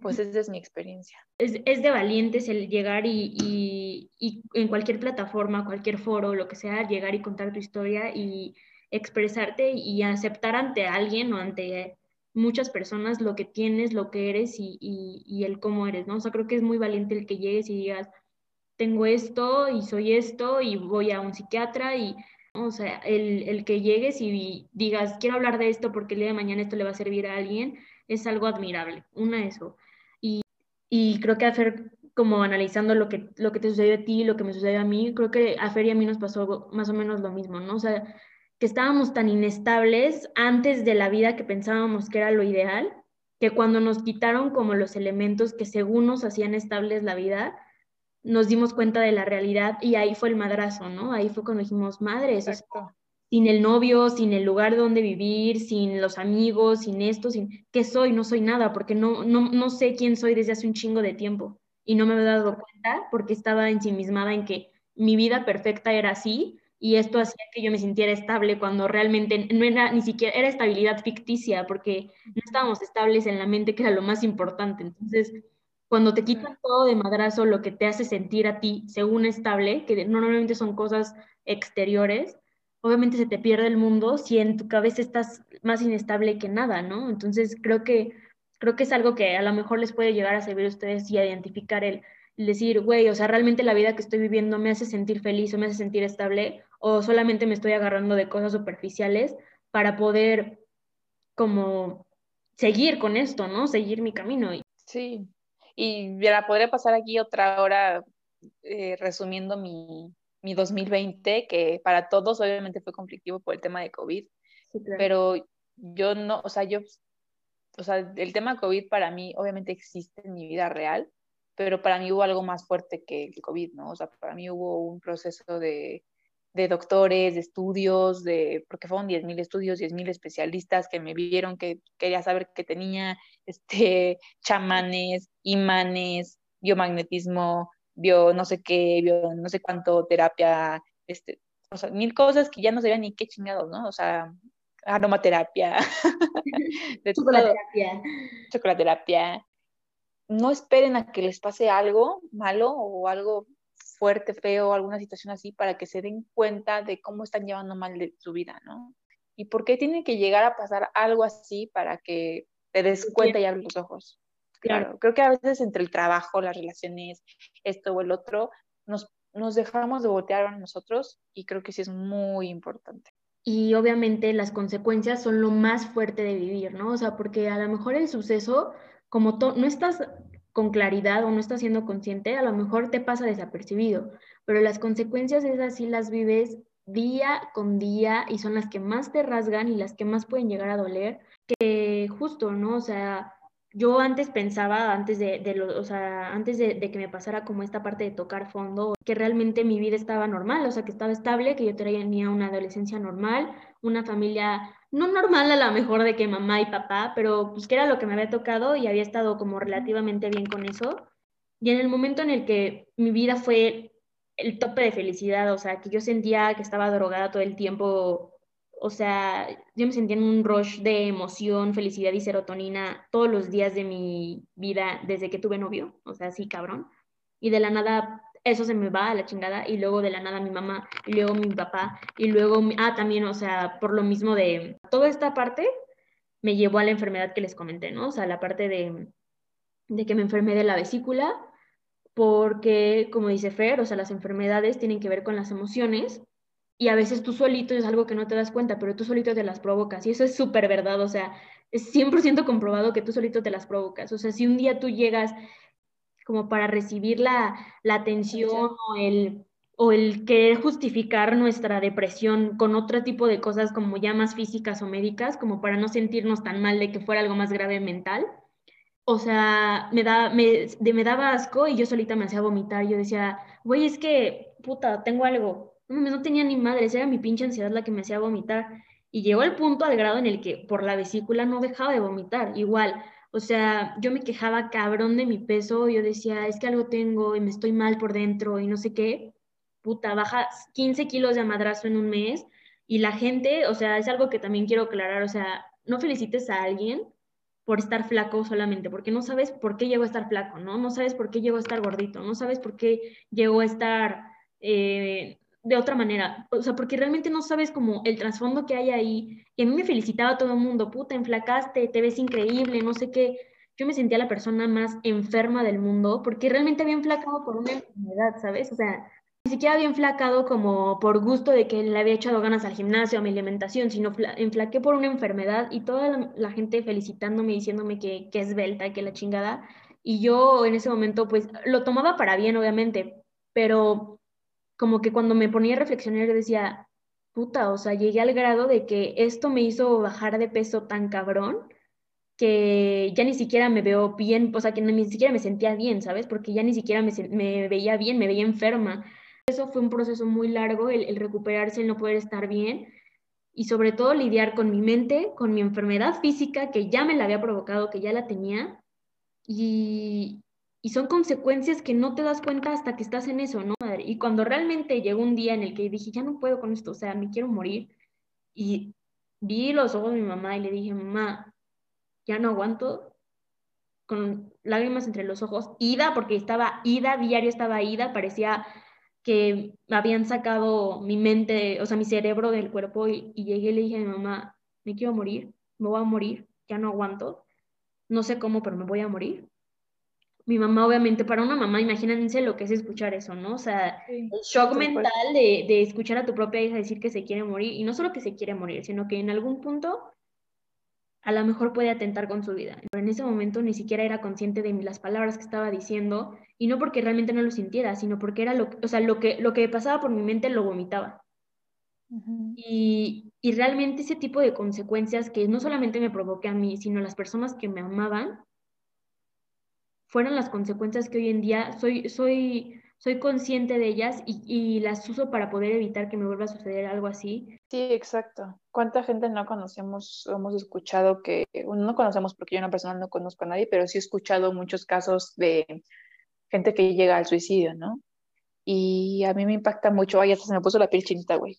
pues esa es mi experiencia. Es, es de valientes el llegar y, y, y, en cualquier plataforma, cualquier foro, lo que sea, llegar y contar tu historia y expresarte y aceptar ante alguien o ante muchas personas lo que tienes, lo que eres y, y, el cómo eres, ¿no? O sea, creo que es muy valiente el que llegues y digas, tengo esto y soy esto y voy a un psiquiatra y, o sea, el, el, que llegues y digas, quiero hablar de esto porque el día de mañana esto le va a servir a alguien, es algo admirable, una eso. Y, y creo que hacer como analizando lo que, lo que te sucedió a ti, lo que me sucedió a mí, creo que a Fer y a mí nos pasó más o menos lo mismo, ¿no? O sea, que estábamos tan inestables antes de la vida que pensábamos que era lo ideal, que cuando nos quitaron como los elementos que según nos hacían estables la vida, nos dimos cuenta de la realidad y ahí fue el madrazo, ¿no? Ahí fue cuando dijimos, madre, eso sin el novio, sin el lugar donde vivir, sin los amigos, sin esto, sin qué soy, no soy nada, porque no, no, no sé quién soy desde hace un chingo de tiempo y no me había dado cuenta porque estaba ensimismada en que mi vida perfecta era así y esto hacía que yo me sintiera estable cuando realmente no era ni siquiera, era estabilidad ficticia, porque no estábamos estables en la mente, que era lo más importante. Entonces, cuando te quitan todo de madrazo, lo que te hace sentir a ti según estable, que normalmente son cosas exteriores, obviamente se te pierde el mundo si en tu cabeza estás más inestable que nada, ¿no? Entonces, creo que, creo que es algo que a lo mejor les puede llegar a servir a ustedes y a identificar el decir, güey, o sea, realmente la vida que estoy viviendo me hace sentir feliz o me hace sentir estable, o solamente me estoy agarrando de cosas superficiales para poder como seguir con esto, ¿no? Seguir mi camino. Sí, y ya podría pasar aquí otra hora eh, resumiendo mi, mi 2020, que para todos obviamente fue conflictivo por el tema de COVID, pero yo no, o sea, yo, o sea, el tema COVID para mí obviamente existe en mi vida real, pero para mí hubo algo más fuerte que el COVID, ¿no? O sea, para mí hubo un proceso de, de doctores, de estudios, de, porque fueron 10.000 estudios, 10.000 especialistas que me vieron que quería saber que tenía *laughs* este, chamanes, imanes, biomagnetismo, bio no sé qué, bio no sé cuánto, terapia, este, o sea, mil cosas que ya no sabía ni qué chingados, ¿no? O sea, aromaterapia, *laughs* de chocolaterapia. chocolaterapia, no esperen a que les pase algo malo o algo fuerte, feo, alguna situación así, para que se den cuenta de cómo están llevando mal de su vida, ¿no? Y por qué tiene que llegar a pasar algo así para que te des cuenta y abres los ojos. Claro, creo que a veces entre el trabajo, las relaciones, esto o el otro, nos, nos dejamos de voltear a nosotros y creo que sí es muy importante. Y obviamente las consecuencias son lo más fuerte de vivir, ¿no? O sea, porque a lo mejor el suceso como no estás con claridad o no estás siendo consciente, a lo mejor te pasa desapercibido, pero las consecuencias esas sí las vives día con día y son las que más te rasgan y las que más pueden llegar a doler, que justo, ¿no? O sea, yo antes pensaba, antes de, de lo, o sea, antes de, de, que me pasara como esta parte de tocar fondo, que realmente mi vida estaba normal, o sea, que estaba estable, que yo tenía una adolescencia normal, una familia no normal a lo mejor de que mamá y papá, pero pues que era lo que me había tocado y había estado como relativamente bien con eso. Y en el momento en el que mi vida fue el tope de felicidad, o sea, que yo sentía que estaba drogada todo el tiempo o sea, yo me sentía en un rush de emoción, felicidad y serotonina todos los días de mi vida desde que tuve novio, o sea, sí, cabrón. Y de la nada eso se me va a la chingada y luego de la nada mi mamá y luego mi papá y luego, ah, también, o sea, por lo mismo de toda esta parte me llevó a la enfermedad que les comenté, ¿no? O sea, la parte de, de que me enfermé de la vesícula, porque, como dice Fer, o sea, las enfermedades tienen que ver con las emociones y a veces tú solito es algo que no te das cuenta, pero tú solito te las provocas y eso es súper verdad, o sea, es 100% comprobado que tú solito te las provocas, o sea, si un día tú llegas como para recibir la, la atención o el, o el querer justificar nuestra depresión con otro tipo de cosas como ya más físicas o médicas, como para no sentirnos tan mal de que fuera algo más grave mental. O sea, me, da, me, de, me daba asco y yo solita me hacía vomitar. Yo decía, güey, es que, puta, tengo algo no, tenía ni madres, era mi pinche ansiedad la que me hacía vomitar. Y llegó el punto al grado en el que por la vesícula no dejaba de vomitar, igual. O sea, yo me quejaba cabrón de mi peso, yo decía, es que algo tengo y me estoy mal por dentro y no sé qué. Puta, baja 15 kilos de madrazo en un mes y la gente, o sea, es algo que también quiero aclarar, o sea, no felicites a alguien por estar flaco solamente, porque no sabes por qué llegó a estar flaco, ¿no? No sabes por qué llegó a estar gordito, no sabes por qué llegó a estar eh, de otra manera, o sea, porque realmente no sabes como el trasfondo que hay ahí. Y a mí me felicitaba todo el mundo, puta, enflacaste, te ves increíble, no sé qué. Yo me sentía la persona más enferma del mundo porque realmente había enflacado por una enfermedad, ¿sabes? O sea, ni siquiera había enflacado como por gusto de que le había echado ganas al gimnasio, a mi alimentación, sino enflaqué por una enfermedad y toda la, gente felicitándome, diciéndome que, que es belta, que la chingada. Y yo en ese momento, pues, lo tomaba para bien, obviamente, pero como que cuando me ponía a reflexionar decía, puta, o sea, llegué al grado de que esto me hizo bajar de peso tan cabrón que ya ni siquiera me veo bien, o sea, que ni siquiera me sentía bien, ¿sabes? Porque ya ni siquiera me, me veía bien, me veía enferma. Eso fue un proceso muy largo, el, recuperarse, el no poder estar bien y sobre todo lidiar con mi mente, con mi enfermedad física que ya me la había provocado, que ya la tenía, y, y son consecuencias que no te das cuenta hasta que estás en eso, ¿no? Y cuando realmente llegó un día en el que dije, ya no puedo con esto, o sea, me quiero morir, y vi los ojos de mi mamá y le dije, mamá, ya no aguanto, con lágrimas entre los ojos, ida, porque estaba ida, diario estaba ida, parecía que habían sacado mi mente, o sea, mi cerebro del cuerpo, y, y llegué y le dije a mi mamá, me quiero morir, me voy a morir, ya no aguanto, no sé cómo, pero me voy a morir mi mamá, obviamente, para una mamá, imagínense lo que es escuchar eso, ¿no? O sea, el shock mental de, de, escuchar a tu propia hija decir que se quiere morir, y no solo que se quiere morir, sino que en algún punto a lo mejor puede atentar con su vida. Pero en ese momento ni siquiera era consciente de las palabras que estaba diciendo, y no porque realmente no lo sintiera, sino porque era lo, o sea, lo, que, lo que pasaba por mi mente lo vomitaba. y, y realmente ese tipo de consecuencias que no solamente me provoqué a mí, sino a las personas que me amaban, fueron las consecuencias que hoy en día soy, soy, soy consciente de ellas y, y, las uso para poder evitar que me vuelva a suceder algo así. Sí, exacto. ¿Cuánta gente no conocemos, hemos escuchado que, no conocemos porque yo una persona no conozco a nadie, pero sí he escuchado muchos casos de gente que llega al suicidio, ¿no? Y a mí me impacta mucho, ay, hasta se me puso la piel chinita, güey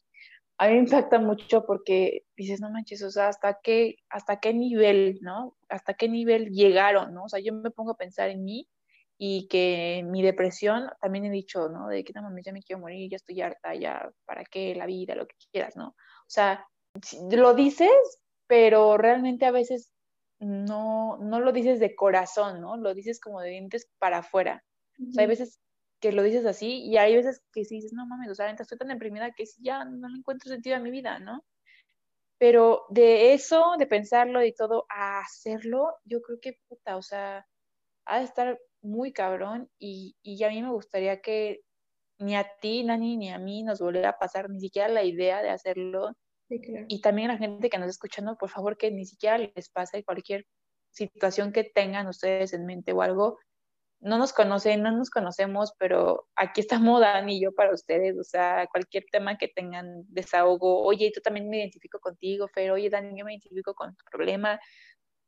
a mí me impacta mucho porque dices, no manches, o sea, ¿hasta qué, hasta qué nivel, ¿no? ¿Hasta qué nivel llegaron, ¿no? O sea, yo me pongo a pensar en mí y que mi depresión, también he dicho, ¿no? De que no mames, ya me quiero morir, ya estoy harta, ya, ¿para qué la vida, lo que quieras, ¿no? O sea, lo dices, pero realmente a veces no, no lo dices de corazón, ¿no? Lo dices como de dientes para afuera. O sea, hay veces que lo dices así y hay veces que sí dices, no mames, o sea, estoy tan deprimida que ya no le encuentro sentido a mi vida, ¿no? Pero de eso, de pensarlo y todo, a hacerlo, yo creo que puta, o sea, ha de estar muy cabrón y, y a mí me gustaría que ni a ti, Nani, ni a mí nos volviera a pasar ni siquiera la idea de hacerlo. Y también a la gente que nos está escuchando, por favor, que ni siquiera les pase cualquier situación que tengan ustedes en mente o algo, no nos conocen, no nos conocemos, pero aquí estamos *laughs* Dani y yo para ustedes, o sea, cualquier tema que tengan desahogo, oye, tú también me identifico contigo, Fer, oye, Dani, yo me identifico con tu problema,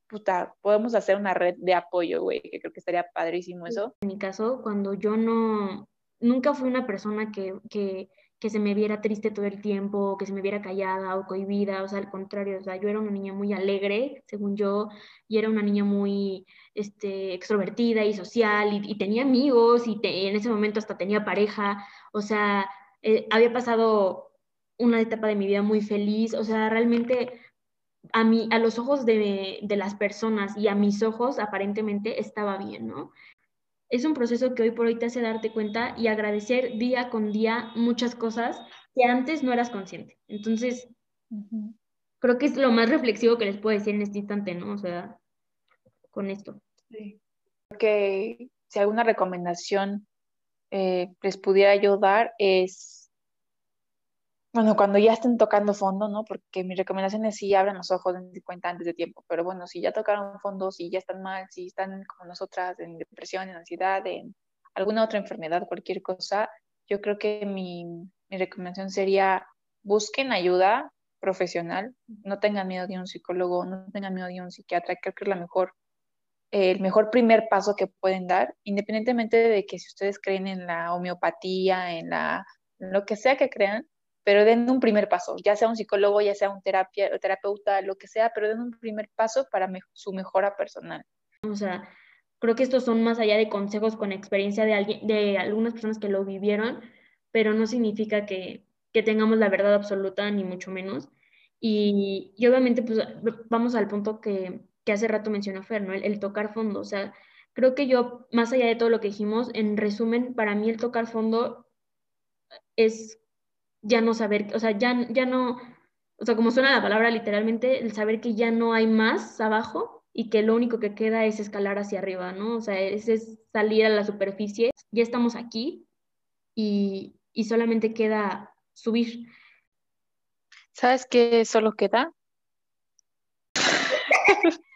puta, podemos hacer una red de apoyo, güey, que creo que estaría padrísimo eso. En mi caso, cuando yo no, nunca fui una persona que, que, que se me viera triste todo el tiempo, que se me viera callada o cohibida, o sea, al contrario, o sea, yo era una niña muy alegre, según yo, y era una niña muy este, extrovertida y social, y, tenía amigos, y, en ese momento hasta tenía pareja, o sea, eh, había pasado una etapa de mi vida muy feliz, o sea, realmente a, mí, a los ojos de, de las personas y a mis ojos aparentemente estaba bien, ¿no? Es un proceso que hoy por hoy te hace darte cuenta y agradecer día con día muchas cosas que antes no eras consciente. Entonces, creo que es lo más reflexivo que les puedo decir en este instante, ¿no? O sea, con esto. Sí. Que si alguna recomendación eh, les pudiera ayudar es bueno, cuando ya estén tocando fondo, ¿no? Porque mi recomendación es sí abran los ojos, en cuenta antes de tiempo, pero bueno, si ya tocaron fondo, si ya están mal, si están como nosotras en depresión, en ansiedad, en alguna otra enfermedad, cualquier cosa, yo creo que mi, mi recomendación sería busquen ayuda profesional, no tengan miedo de un psicólogo, no tengan miedo de un psiquiatra, creo que es la mejor, el mejor primer paso que pueden dar, independientemente de que si ustedes creen en la homeopatía, en la en lo que sea que crean, pero den un primer paso, ya sea un psicólogo, ya sea un terapia, terapeuta, lo que sea, pero den un primer paso para su mejora personal. O sea, creo que estos son más allá de consejos con experiencia de, alguien, de algunas personas que lo vivieron, pero no significa que, que tengamos la verdad absoluta, ni mucho menos. Y, y obviamente, pues vamos al punto que, hace rato mencionó Fer, ¿no? el tocar fondo. O sea, creo que yo, más allá de todo lo que dijimos, en resumen, para mí el tocar fondo es ya no saber, o sea, ya, ya no, o sea, como suena la palabra literalmente, el saber que ya no hay más abajo y que lo único que queda es escalar hacia arriba, ¿no? O sea, es, es salir a la superficie, ya estamos aquí y, y solamente queda subir. ¿Sabes qué solo queda? *laughs*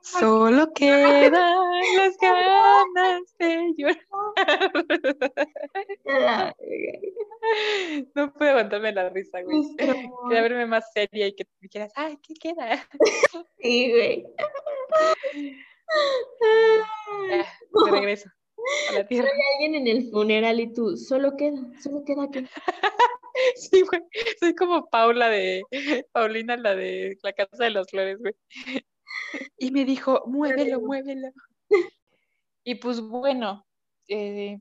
Solo quedan las ganas de llorar. *laughs* No puedo aguantarme la risa, güey. *laughs* Quería verme más seria y que te dijeras, ay, ¿qué queda? *laughs* Sí, güey. de regreso a la tierra. Hay alguien en el funeral y tú, solo queda, solo queda que. Sí, güey. Soy como Paula de, Paulina, la de la Casa de las Flores, güey. Y me dijo, muévelo, muévelo. Y pues bueno, eh,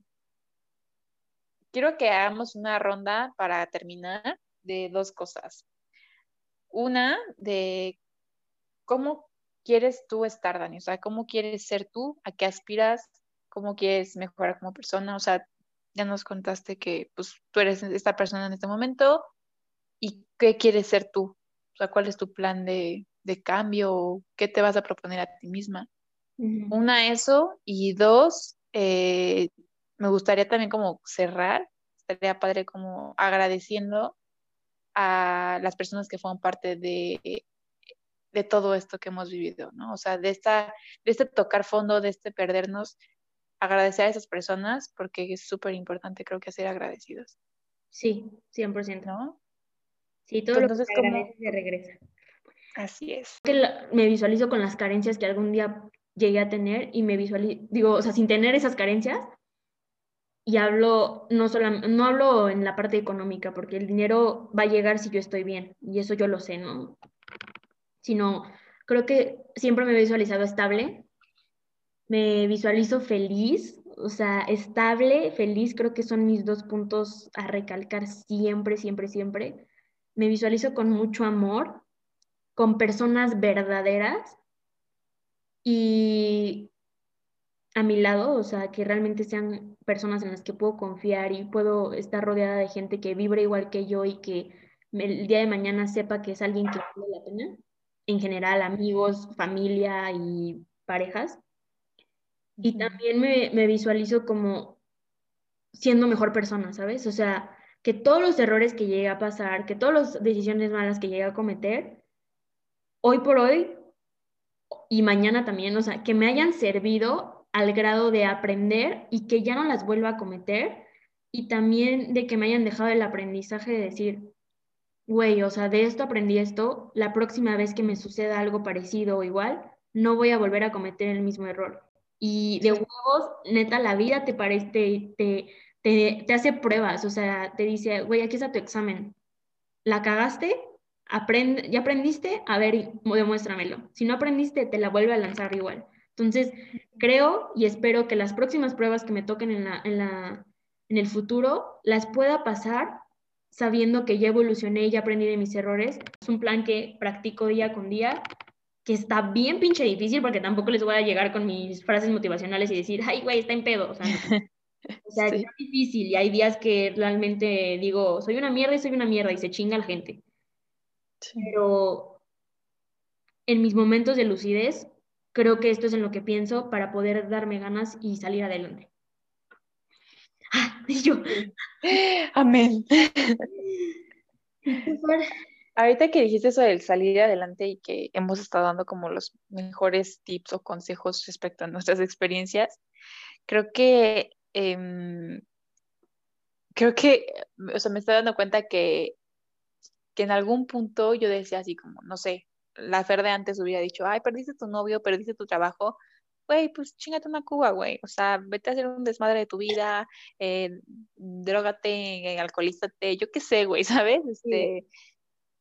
quiero que hagamos una ronda para terminar de dos cosas. Una, de cómo quieres tú estar, Dani, o sea, cómo quieres ser tú, a qué aspiras, cómo quieres mejorar como persona, o sea, ya nos contaste que pues tú eres esta persona en este momento y qué quieres ser tú, o sea, cuál es tu plan de, de cambio, qué te vas a proponer a ti misma. Una, eso, y dos, eh, me gustaría también como cerrar, estaría padre como agradeciendo a las personas que fueron parte de, de todo esto que hemos vivido, ¿no? O sea, de, esta, de este tocar fondo, de este perdernos, agradecer a esas personas porque es súper importante, creo que ser agradecidos. Sí, 100%. ¿No? Sí, todo Entonces, lo que se regresa. Así es. me visualizo con las carencias que algún día llegué a tener y me visualizo, digo, o sea, sin tener esas carencias, y hablo, no, solo, no hablo en la parte económica, porque el dinero va a llegar si yo estoy bien, y eso yo lo sé, ¿no? Sino, creo que siempre me he visualizado estable, me visualizo feliz, o sea, estable, feliz, creo que son mis dos puntos a recalcar siempre, siempre, siempre. Me visualizo con mucho amor, con personas verdaderas y a mi lado, o sea, que realmente sean personas en las que puedo confiar y puedo estar rodeada de gente que vibre igual que yo y que el día de mañana sepa que es alguien que vale la pena, en general amigos, familia y parejas. Y también me, me visualizo como siendo mejor persona, ¿sabes? O sea, que todos los errores que llegue a pasar, que todas las decisiones malas que llegue a cometer, hoy por hoy y mañana también, o sea, que me hayan servido al grado de aprender y que ya no las vuelva a cometer y también de que me hayan dejado el aprendizaje de decir, güey, o sea, de esto aprendí esto, la próxima vez que me suceda algo parecido o igual, no voy a volver a cometer el mismo error. Y de huevos, neta, la vida te parece, te, te, te, hace pruebas, o sea, te dice, güey, aquí está tu examen. ¿La cagaste? Aprende, ¿Ya aprendiste? A ver, demuéstramelo. Si no aprendiste, te la vuelve a lanzar igual. Entonces, creo y espero que las próximas pruebas que me toquen en, la, en, la, en el futuro las pueda pasar sabiendo que ya evolucioné y ya aprendí de mis errores. Es un plan que practico día con día, que está bien pinche difícil porque tampoco les voy a llegar con mis frases motivacionales y decir, ay, güey, está en pedo. O sea, *laughs* o sea es difícil y hay días que realmente digo, soy una mierda y soy una mierda y se chinga la gente. Pero en mis momentos de lucidez, creo que esto es en lo que pienso para poder darme ganas y salir adelante. Ah, *laughs* yo. Amén. Ahorita que dijiste eso del salir adelante y que hemos estado dando como los mejores tips o consejos respecto a nuestras experiencias, creo que em, creo que, o sea, me estoy dando cuenta que, que en algún punto yo decía así como, no sé, la Fer de antes hubiera dicho, ay, perdiste tu novio, perdiste tu trabajo, güey, pues chingate una cuba, güey. O sea, vete a hacer un desmadre de tu vida, eh, drogate, eh, alcoholízate, yo qué sé, güey, *laughs* ¿sabes? Este,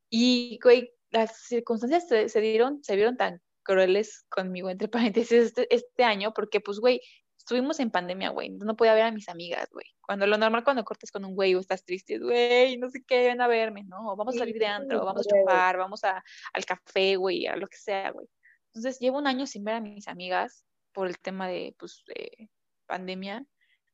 Y, güey, las circunstancias se, dieron, se vieron tan crueles conmigo, entre *laughs* paréntesis, este, este año, porque, pues, güey, estuvimos en pandemia, güey, no podía ver a mis amigas, güey. Cuando lo normal cuando cortes con un güey o estás triste, güey, no sé qué, ven a verme, ¿no? vamos a salir de antro, vamos a chupar, vamos a, al café, güey, a lo que sea, güey. Entonces, llevo un año sin ver a mis amigas por el tema de, pues, de pandemia.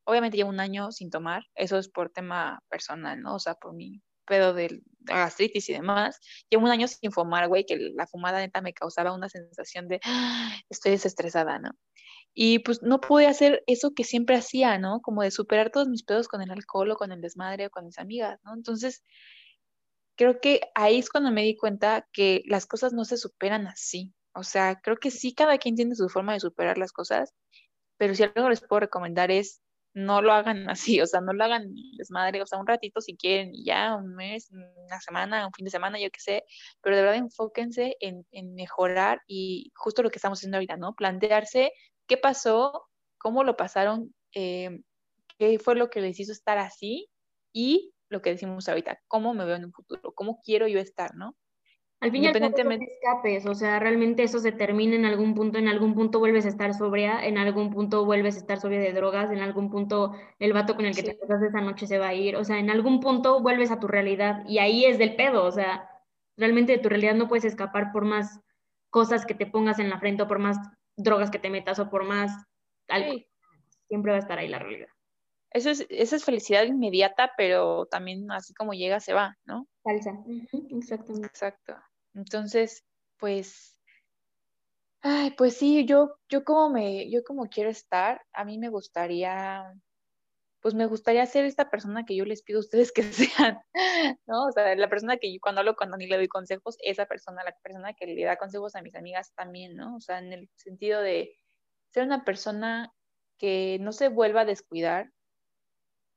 Obviamente llevo un año sin tomar, eso es por tema personal, ¿no? O sea, por mi pedo de gastritis y demás. Llevo un año sin fumar, güey, que la fumada neta me causaba una sensación de ¡ah! estoy desestresada, ¿no? Y pues no pude hacer eso que siempre hacía, ¿no? Como de superar todos mis pedos con el alcohol o con el desmadre o con mis amigas, ¿no? Entonces, creo que ahí es cuando me di cuenta que las cosas no se superan así, o sea, creo que sí, cada quien tiene su forma de superar las cosas, pero si algo les puedo recomendar es no lo hagan *laughs* así, o sea, no lo hagan desmadre, o sea, un ratito si quieren, ya un mes, una semana, un fin de semana, yo qué sé, pero de verdad enfóquense en, mejorar y justo lo que estamos haciendo ahorita, ¿no? Plantearse qué pasó, cómo lo pasaron, eh, qué fue lo que les hizo estar así y lo que decimos ahorita, cómo me veo en un futuro, cómo quiero yo estar, ¿no? Al fin y al cabo escapes, o sea, realmente eso se termina en algún punto, en algún punto vuelves a estar sobria, en algún punto vuelves a estar sobria de drogas, en algún punto el vato con el que te casas esa noche se va a ir, o sea, en algún punto vuelves a tu realidad y ahí es del pedo, o sea, realmente de tu realidad no puedes escapar por más cosas que te pongas en la frente o por más drogas que te metas o por más algo. Siempre va a estar ahí la realidad. Eso es, esa es felicidad inmediata, pero también así como llega, se va, ¿no? Falsa. Exactamente. Exacto. Entonces, pues, ay, pues sí, yo, yo como me, yo como quiero estar, a mí me gustaría, pues me gustaría ser esta persona que yo les pido a ustedes que *laughs* sean, ¿no? O sea, la persona que yo cuando hablo, cuando ni le doy consejos, esa persona, la persona que le da consejos a mis amigas también, ¿no? O sea, en el sentido de ser una persona que no se vuelva a descuidar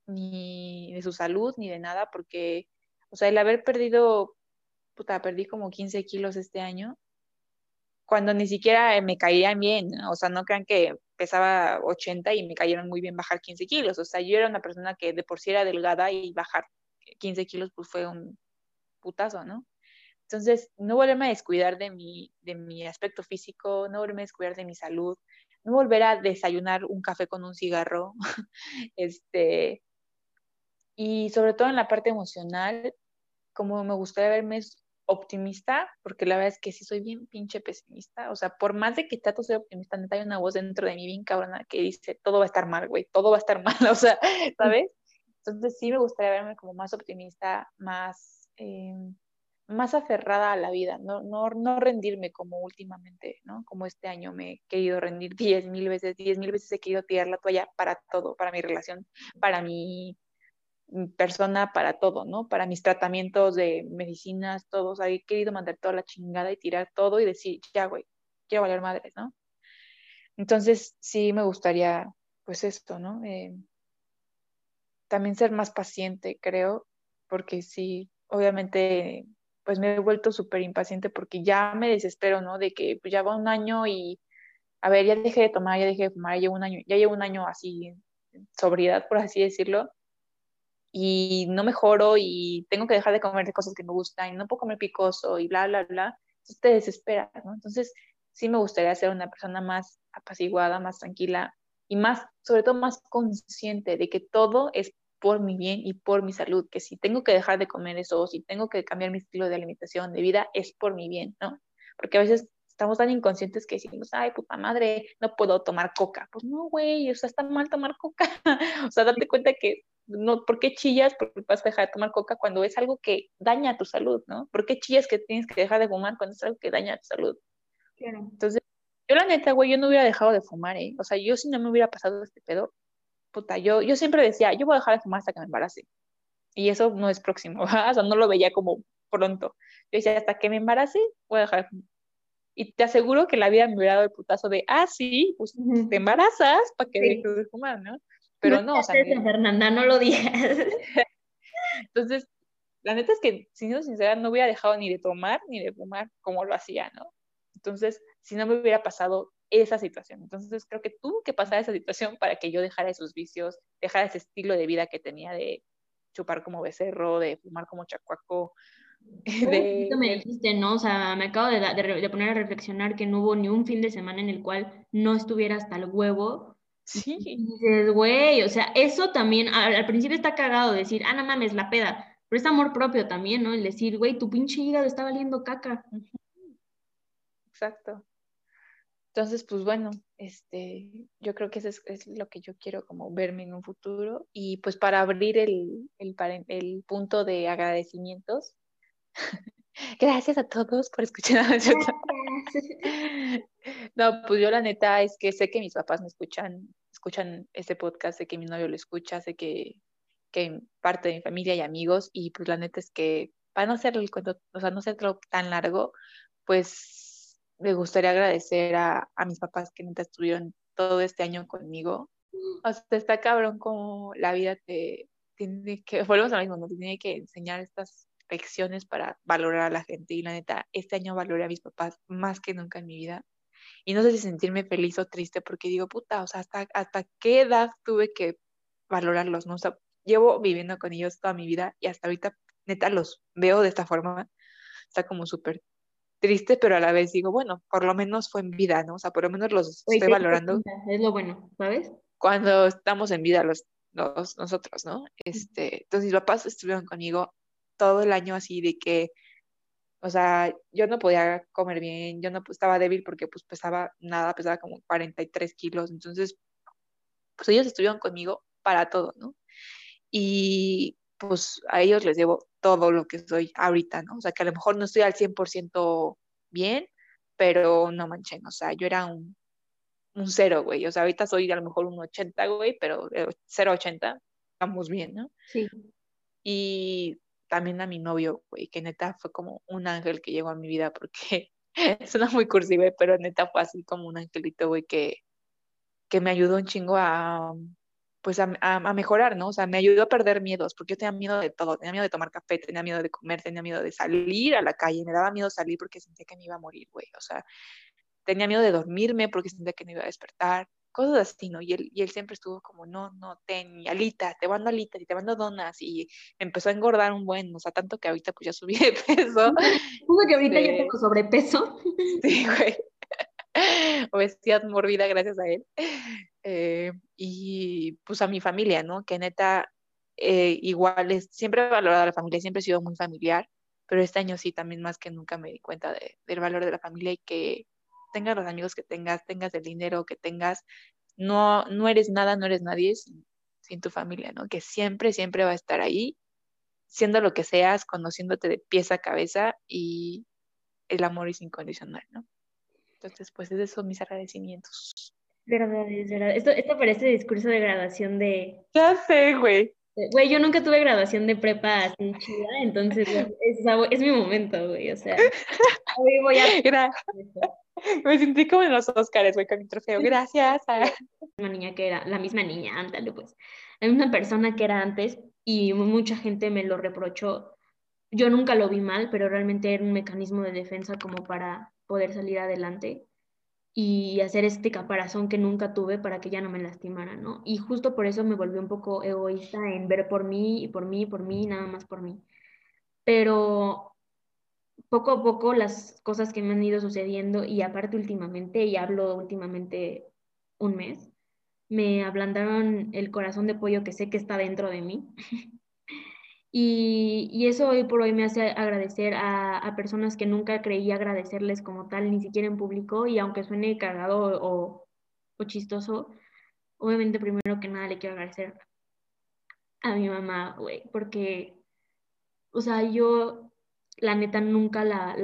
ni de su salud ni de nada, porque, o sea, el haber perdido puta, perdí como 15 kilos este año, cuando ni siquiera me caían bien, o sea, no crean que pesaba 80 y me cayeron muy bien bajar 15 kilos, o sea, yo era una persona que de por sí era delgada y bajar 15 kilos pues fue un putazo, ¿no? Entonces, no volverme a descuidar de mi, de mi aspecto físico, no volverme a descuidar de mi salud, no volver a desayunar un café con un cigarro, *laughs* este, y sobre todo en la parte emocional, como me gustaría verme optimista, porque la verdad es que sí soy bien pinche pesimista. O sea, por más de que trato de ser optimista, neta hay una voz dentro de mí bien cabrona que dice, todo va a estar mal, güey, todo va a estar *laughs* mal, o sea, ¿sabes? Entonces sí me gustaría verme como más optimista, más, eh, más aferrada a la vida, no, no, no rendirme como últimamente, ¿no? Como este año me he querido rendir diez mil veces, diez mil veces he querido tirar la toalla para todo, para mi relación, para mi persona para todo, ¿no? Para mis tratamientos de medicinas, todos. he querido mandar toda la chingada y tirar todo y decir, ya, güey, quiero valer madres, ¿no? Entonces, sí me gustaría, pues esto, ¿no? Eh, también ser más paciente, creo, porque sí, obviamente, pues me he vuelto súper impaciente porque ya me desespero, ¿no? De que pues, ya va un año y, a ver, ya dejé de tomar, ya dejé de fumar, ya llevo un año, ya llevo un año así, sobriedad, por así decirlo, y no mejoro y tengo que dejar de comer cosas que me gustan y no puedo comer picoso y bla, bla, bla, entonces te desesperas, ¿no? Entonces, sí me gustaría ser una persona más apaciguada, más tranquila y más, sobre todo más consciente de que todo es por mi bien y por mi salud, que si tengo que dejar de comer eso, o si tengo que cambiar mi estilo de alimentación, de vida, es por mi bien, ¿no? Porque a veces estamos tan inconscientes que decimos, ay, puta madre, no puedo tomar coca. Pues no, güey, o sea, está mal tomar coca. *laughs* o sea, date cuenta que, no, ¿por qué chillas porque vas a dejar de tomar coca cuando es algo que daña tu salud, ¿no? ¿Por qué chillas que tienes que dejar de fumar cuando es algo que daña tu salud? Claro. Entonces, yo la neta, güey, yo no hubiera dejado de fumar, ¿eh? O sea, yo si no me hubiera pasado este pedo, puta, yo, yo siempre decía, yo voy a dejar de fumar hasta que me embarace. Y eso no es próximo, *laughs* o sea, no lo veía como pronto. Yo decía, hasta que me embarace, voy a dejar de fumar. Y te aseguro que la vida me hubiera dado el putazo de, ah, sí, pues te embarazas para que dejes de fumar, ¿no? Pero no, o sea. Fernanda, no lo digas. *laughs* Entonces, la neta es que, siendo sincera, no hubiera dejado ni de tomar ni de fumar como lo hacía, ¿no? Entonces, si no me hubiera pasado esa situación. Entonces creo que tuvo que pasar esa situación para que yo dejara esos vicios, dejara ese estilo de vida que tenía de chupar como becerro, de fumar como chacuaco. *laughs* De... me dijiste, ¿no? O sea, me acabo de, de, poner a reflexionar que no hubo ni un fin de semana en el cual no estuviera hasta el huevo. Sí. Y dices, güey, o sea, eso también, al, principio está cagado decir, ah, no mames, la peda, pero es amor propio también, ¿no? El decir, güey, tu pinche hígado está valiendo caca. Exacto. Entonces, pues bueno, este, yo creo que eso es, lo que yo quiero como verme en un futuro. Y pues para abrir el, el, el punto de agradecimientos, *laughs* gracias a todos por escuchar. *laughs* no, pues yo la neta es que sé que mis papás me escuchan, escuchan este podcast, sé que mi novio lo escucha, sé que, que parte de mi familia y amigos, y pues la neta es que para no hacer el cuento, o sea, no hacerlo tan largo, pues me gustaría agradecer a, a mis papás que nunca estuvieron todo este año conmigo. O sea, está cabrón como la vida te tiene que, volvemos a lo mismo, ¿no? Te tiene que enseñar estas lecciones para valorar a la gente. Y la neta, este año valoré a mis papás más que nunca en mi vida. Y no sé si sentirme feliz o triste porque digo, puta, o sea, hasta, hasta qué edad tuve que valorarlos, ¿no? O sea, llevo viviendo con ellos toda mi vida y hasta ahorita, neta, los veo de esta forma. Está como súper triste, pero a la vez digo, bueno, por lo menos fue en vida, ¿no? O sea, por lo menos los estoy valorando. Es lo bueno, ¿sabes? Cuando estamos en vida los, los nosotros, ¿no? Este, entonces mis papás estuvieron conmigo todo el año así de que, o sea, yo no podía comer bien, yo no estaba débil porque pues pesaba nada, pesaba como 43 kilos, entonces, pues ellos estuvieron conmigo para todo, ¿no? Y pues a ellos les debo todo lo que soy ahorita, ¿no? O sea, que a lo mejor no estoy al 100% bien, pero no manchen, o sea, yo era un, un cero, güey, o sea, ahorita soy a lo mejor un 80, güey, pero 0,80, estamos bien, ¿no? Sí. Y también a mi novio, güey, que neta fue como un ángel que llegó a mi vida, porque *laughs* suena muy cursive, pero neta fue así como un angelito, güey, que, que me ayudó un chingo a, pues a, a, mejorar, ¿no? O sea, me ayudó a perder miedos, porque yo tenía miedo de todo, tenía miedo de tomar café, tenía miedo de comer, tenía miedo de salir a la calle, me daba miedo salir porque sentía que me iba a morir, güey, o sea, tenía miedo de dormirme porque sentía que me iba a despertar, cosas así, ¿no? Y él, y él siempre estuvo como, no, no, ten, alitas, te mando alitas y te mando donas, y empezó a engordar un buen, o sea, tanto que ahorita pues ya subí de peso. *laughs* ¿Cómo que ahorita ya tengo sobrepeso? *laughs* Sí, güey. *laughs* Obesidad mórbida gracias a él. Eh, y pues a mi familia, ¿no? Que neta, eh, igual es, siempre he valorado a la familia, siempre he sido muy familiar, pero este año sí también más que nunca me di cuenta de, del valor de la familia y que tengas los amigos que tengas, tengas el dinero que tengas, no, no eres nada, no eres nadie sin, sin tu familia, ¿no? Que siempre, siempre va a estar ahí, siendo lo que seas, conociéndote de pies a cabeza y el amor es incondicional, ¿no? Entonces, pues esos son mis agradecimientos. Verdad, es verdad. Esto, esto parece discurso de graduación de... Ya sé, güey. Güey, yo nunca tuve graduación de prepa así chida, entonces *laughs* es, es, mi momento, güey, o sea, hoy voy a... *laughs* *laughs* Me sentí como en los Oscars, güey, con mi trofeo. Gracias. *laughs* Una niña que era la misma niña, ándale, pues. Hay una persona que era antes y mucha gente me lo reprochó. Yo nunca lo vi mal, pero realmente era un mecanismo de defensa como para poder salir adelante y hacer este caparazón que nunca tuve para que ya no me lastimara, ¿no? Y justo por eso me volví un poco egoísta en ver por mí y por mí y por mí, nada más por mí. Pero poco a poco las cosas que me han ido sucediendo y aparte últimamente, y hablo últimamente un mes, me ablandaron el corazón de pollo que sé que está dentro de mí. *laughs* y, eso hoy por hoy me hace agradecer a, personas que nunca creí agradecerles como tal, ni siquiera en público, y aunque suene cagado o, o chistoso, obviamente primero que nada le quiero agradecer a mi mamá, güey, porque, o sea, yo la neta nunca la,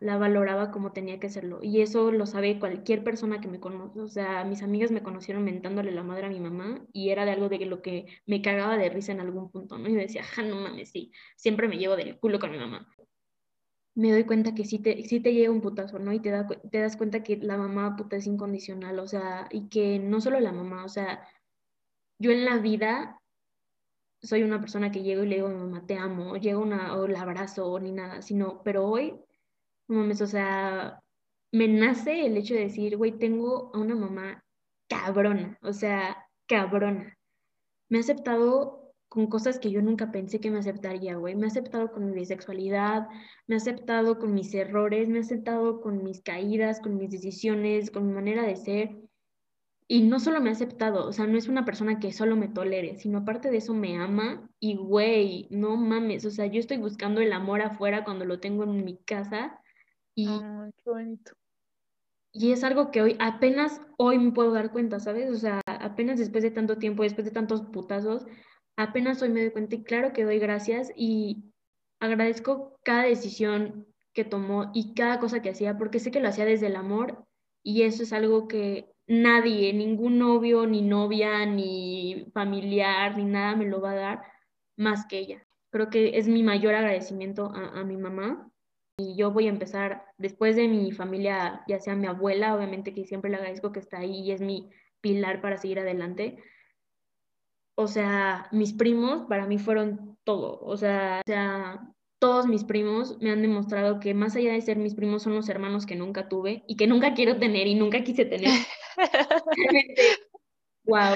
la, valoraba como tenía que serlo. Y eso lo sabe cualquier persona que me conoce. O sea, mis amigas me conocieron mentándole la madre a mi mamá y era de algo de lo que me cagaba de risa en algún punto, ¿no? Y decía, ja, no mames, sí, siempre me llevo del culo con mi mamá. Me doy cuenta que sí te, sí te llega un putazo, ¿no? Y te, da, te das cuenta que la mamá puta es incondicional, o sea, y que no solo la mamá, o sea, yo en la vida soy una persona que llego y le digo a mi mamá, te amo, o llego una, o la abrazo, o ni nada, sino, pero hoy, o sea, me nace el hecho de decir, güey, tengo a una mamá cabrona, o sea, cabrona. Me ha aceptado con cosas que yo nunca pensé que me aceptaría, güey. Me ha aceptado con mi bisexualidad, me ha aceptado con mis errores, me ha aceptado con mis caídas, con mis decisiones, con mi manera de ser. Y no solo me ha aceptado, o sea, no es una persona que solo me tolere, sino aparte de eso me ama y, güey, no mames, o sea, yo estoy buscando el amor afuera cuando lo tengo en mi casa y... qué bonito. Y es algo que hoy, apenas hoy me puedo dar cuenta, ¿sabes? O sea, apenas después de tanto tiempo, después de tantos putazos, apenas hoy me doy cuenta y claro que doy gracias y agradezco cada decisión que tomó y cada cosa que hacía, porque sé que lo hacía desde el amor y eso es algo que nadie, ningún novio, ni novia, ni familiar, ni nada me lo va a dar más que ella. Creo que es mi mayor agradecimiento a, mi mamá. Y yo voy a empezar después de mi familia, ya sea mi abuela, obviamente que siempre le agradezco que está ahí y es mi pilar para seguir adelante. O sea, mis primos para mí fueron todo. O sea, o sea todos mis primos me han demostrado que más allá de ser mis primos son los hermanos que nunca tuve y que nunca quiero tener y nunca quise tener. *laughs* wow,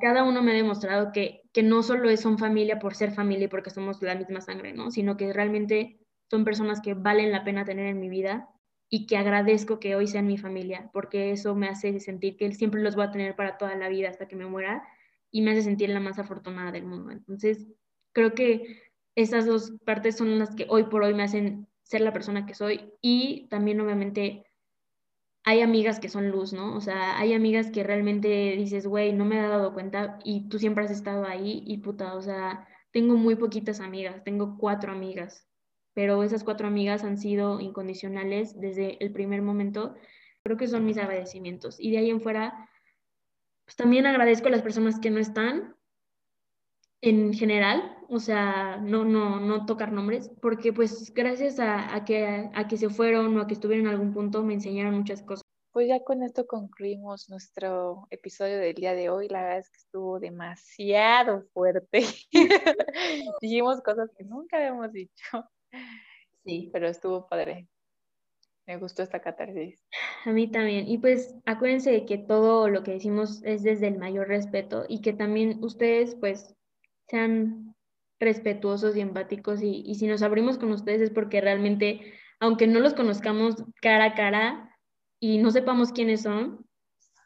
cada uno me ha demostrado que, que no solo son familia por ser familia y porque somos la misma sangre, ¿no? Sino que realmente son personas que valen la pena tener en mi vida y que agradezco que hoy sean mi familia, porque eso me hace sentir que siempre los voy a tener para toda la vida hasta que me muera y me hace sentir la más afortunada del mundo. Entonces, creo que esas dos partes son las que hoy por hoy me hacen ser la persona que soy y también obviamente hay amigas que son luz, ¿no? O sea, hay amigas que realmente dices, güey, no me he dado cuenta y tú siempre has estado ahí y puta, o sea, tengo muy poquitas amigas, tengo cuatro amigas, pero esas cuatro amigas han sido incondicionales desde el primer momento. Creo que son mis agradecimientos. Y de ahí en fuera, pues también agradezco a las personas que no están, en general, o sea, no, no, no tocar nombres, porque pues gracias a, que, a que se fueron o a que estuvieron en algún punto me enseñaron muchas cosas. Pues ya con esto concluimos nuestro episodio del día de hoy. La verdad es que estuvo demasiado fuerte. *laughs* Dijimos cosas que nunca habíamos dicho. Sí. Pero estuvo padre. Me gustó esta catarsis. A mí también. Y pues acuérdense de que todo lo que decimos es desde el mayor respeto y que también ustedes pues sean respetuosos y empáticos y, si nos abrimos con ustedes es porque realmente, aunque no los conozcamos cara a cara y no sepamos quiénes son,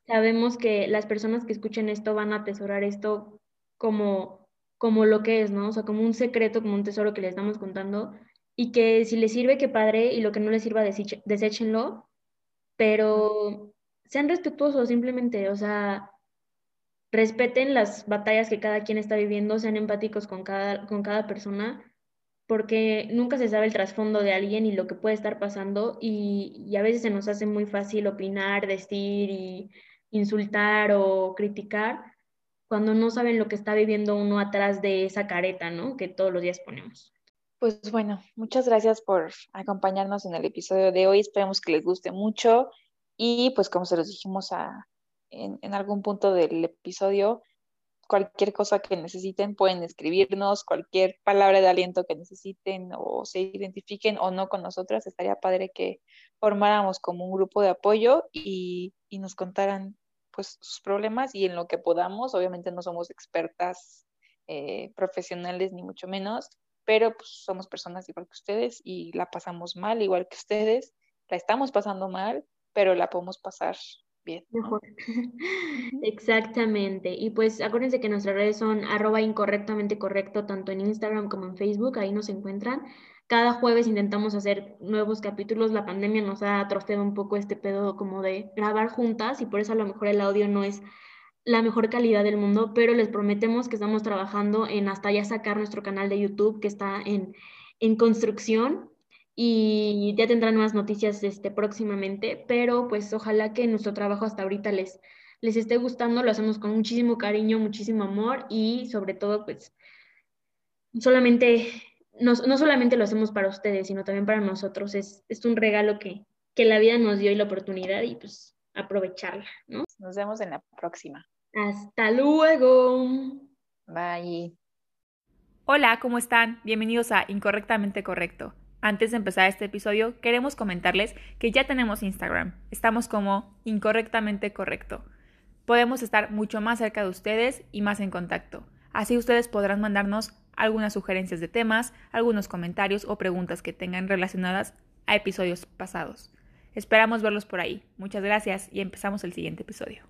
sabemos que las personas que escuchen esto van a atesorar esto como, como lo que es, ¿no? O sea, como un secreto, como un tesoro que les estamos contando y que si les sirve, qué padre, y lo que no les sirva, deséchenlo, pero sean respetuosos simplemente, o sea, respeten las batallas que cada quien está viviendo, sean empáticos con cada, con cada persona, porque nunca se sabe el trasfondo de alguien y lo que puede estar pasando y, a veces se nos hace muy fácil opinar, decir y insultar o criticar cuando no saben lo que está viviendo uno atrás de esa careta, ¿no? Que todos los días ponemos. Pues bueno, muchas gracias por acompañarnos en el episodio de hoy. Esperemos que les guste mucho Y pues como se los dijimos a, en, algún punto del episodio, cualquier cosa que necesiten pueden escribirnos, cualquier palabra de aliento que necesiten o se identifiquen o no con nosotras, estaría padre que formáramos como un grupo de apoyo y, y nos contaran pues sus problemas y en lo que podamos, obviamente no somos expertas eh, profesionales ni mucho menos, pero pues somos personas igual que ustedes y la pasamos mal igual que ustedes, la estamos pasando mal, pero la podemos pasar bien. Mejor. Exactamente. Y pues acuérdense que nuestras redes son arroba incorrectamente correcto, tanto en Instagram como en Facebook, ahí nos encuentran. Cada jueves intentamos hacer nuevos capítulos. La pandemia nos ha atrofiado un poco este pedo como de grabar juntas y por eso a lo mejor el audio no es la mejor calidad del mundo, pero les prometemos que estamos trabajando en hasta ya sacar nuestro canal de YouTube que está en, en construcción y ya tendrán nuevas noticias este, próximamente, pero pues ojalá que nuestro trabajo hasta ahorita les, les esté gustando, lo hacemos con muchísimo cariño, muchísimo amor y sobre todo pues solamente, no, no solamente lo hacemos para ustedes, sino también para nosotros, es, es un regalo que, que la vida nos dio y la oportunidad y pues aprovecharla, ¿no? Nos vemos en la próxima. Hasta luego. Bye. Hola, ¿cómo están? Bienvenidos a Incorrectamente Correcto. Antes de empezar este episodio, queremos comentarles que ya tenemos Instagram. Estamos como incorrectamente correcto. Podemos estar mucho más cerca de ustedes y más en contacto. Así ustedes podrán mandarnos algunas sugerencias de temas, algunos comentarios o preguntas que tengan relacionadas a episodios pasados. Esperamos verlos por ahí. Muchas gracias y empezamos el siguiente episodio.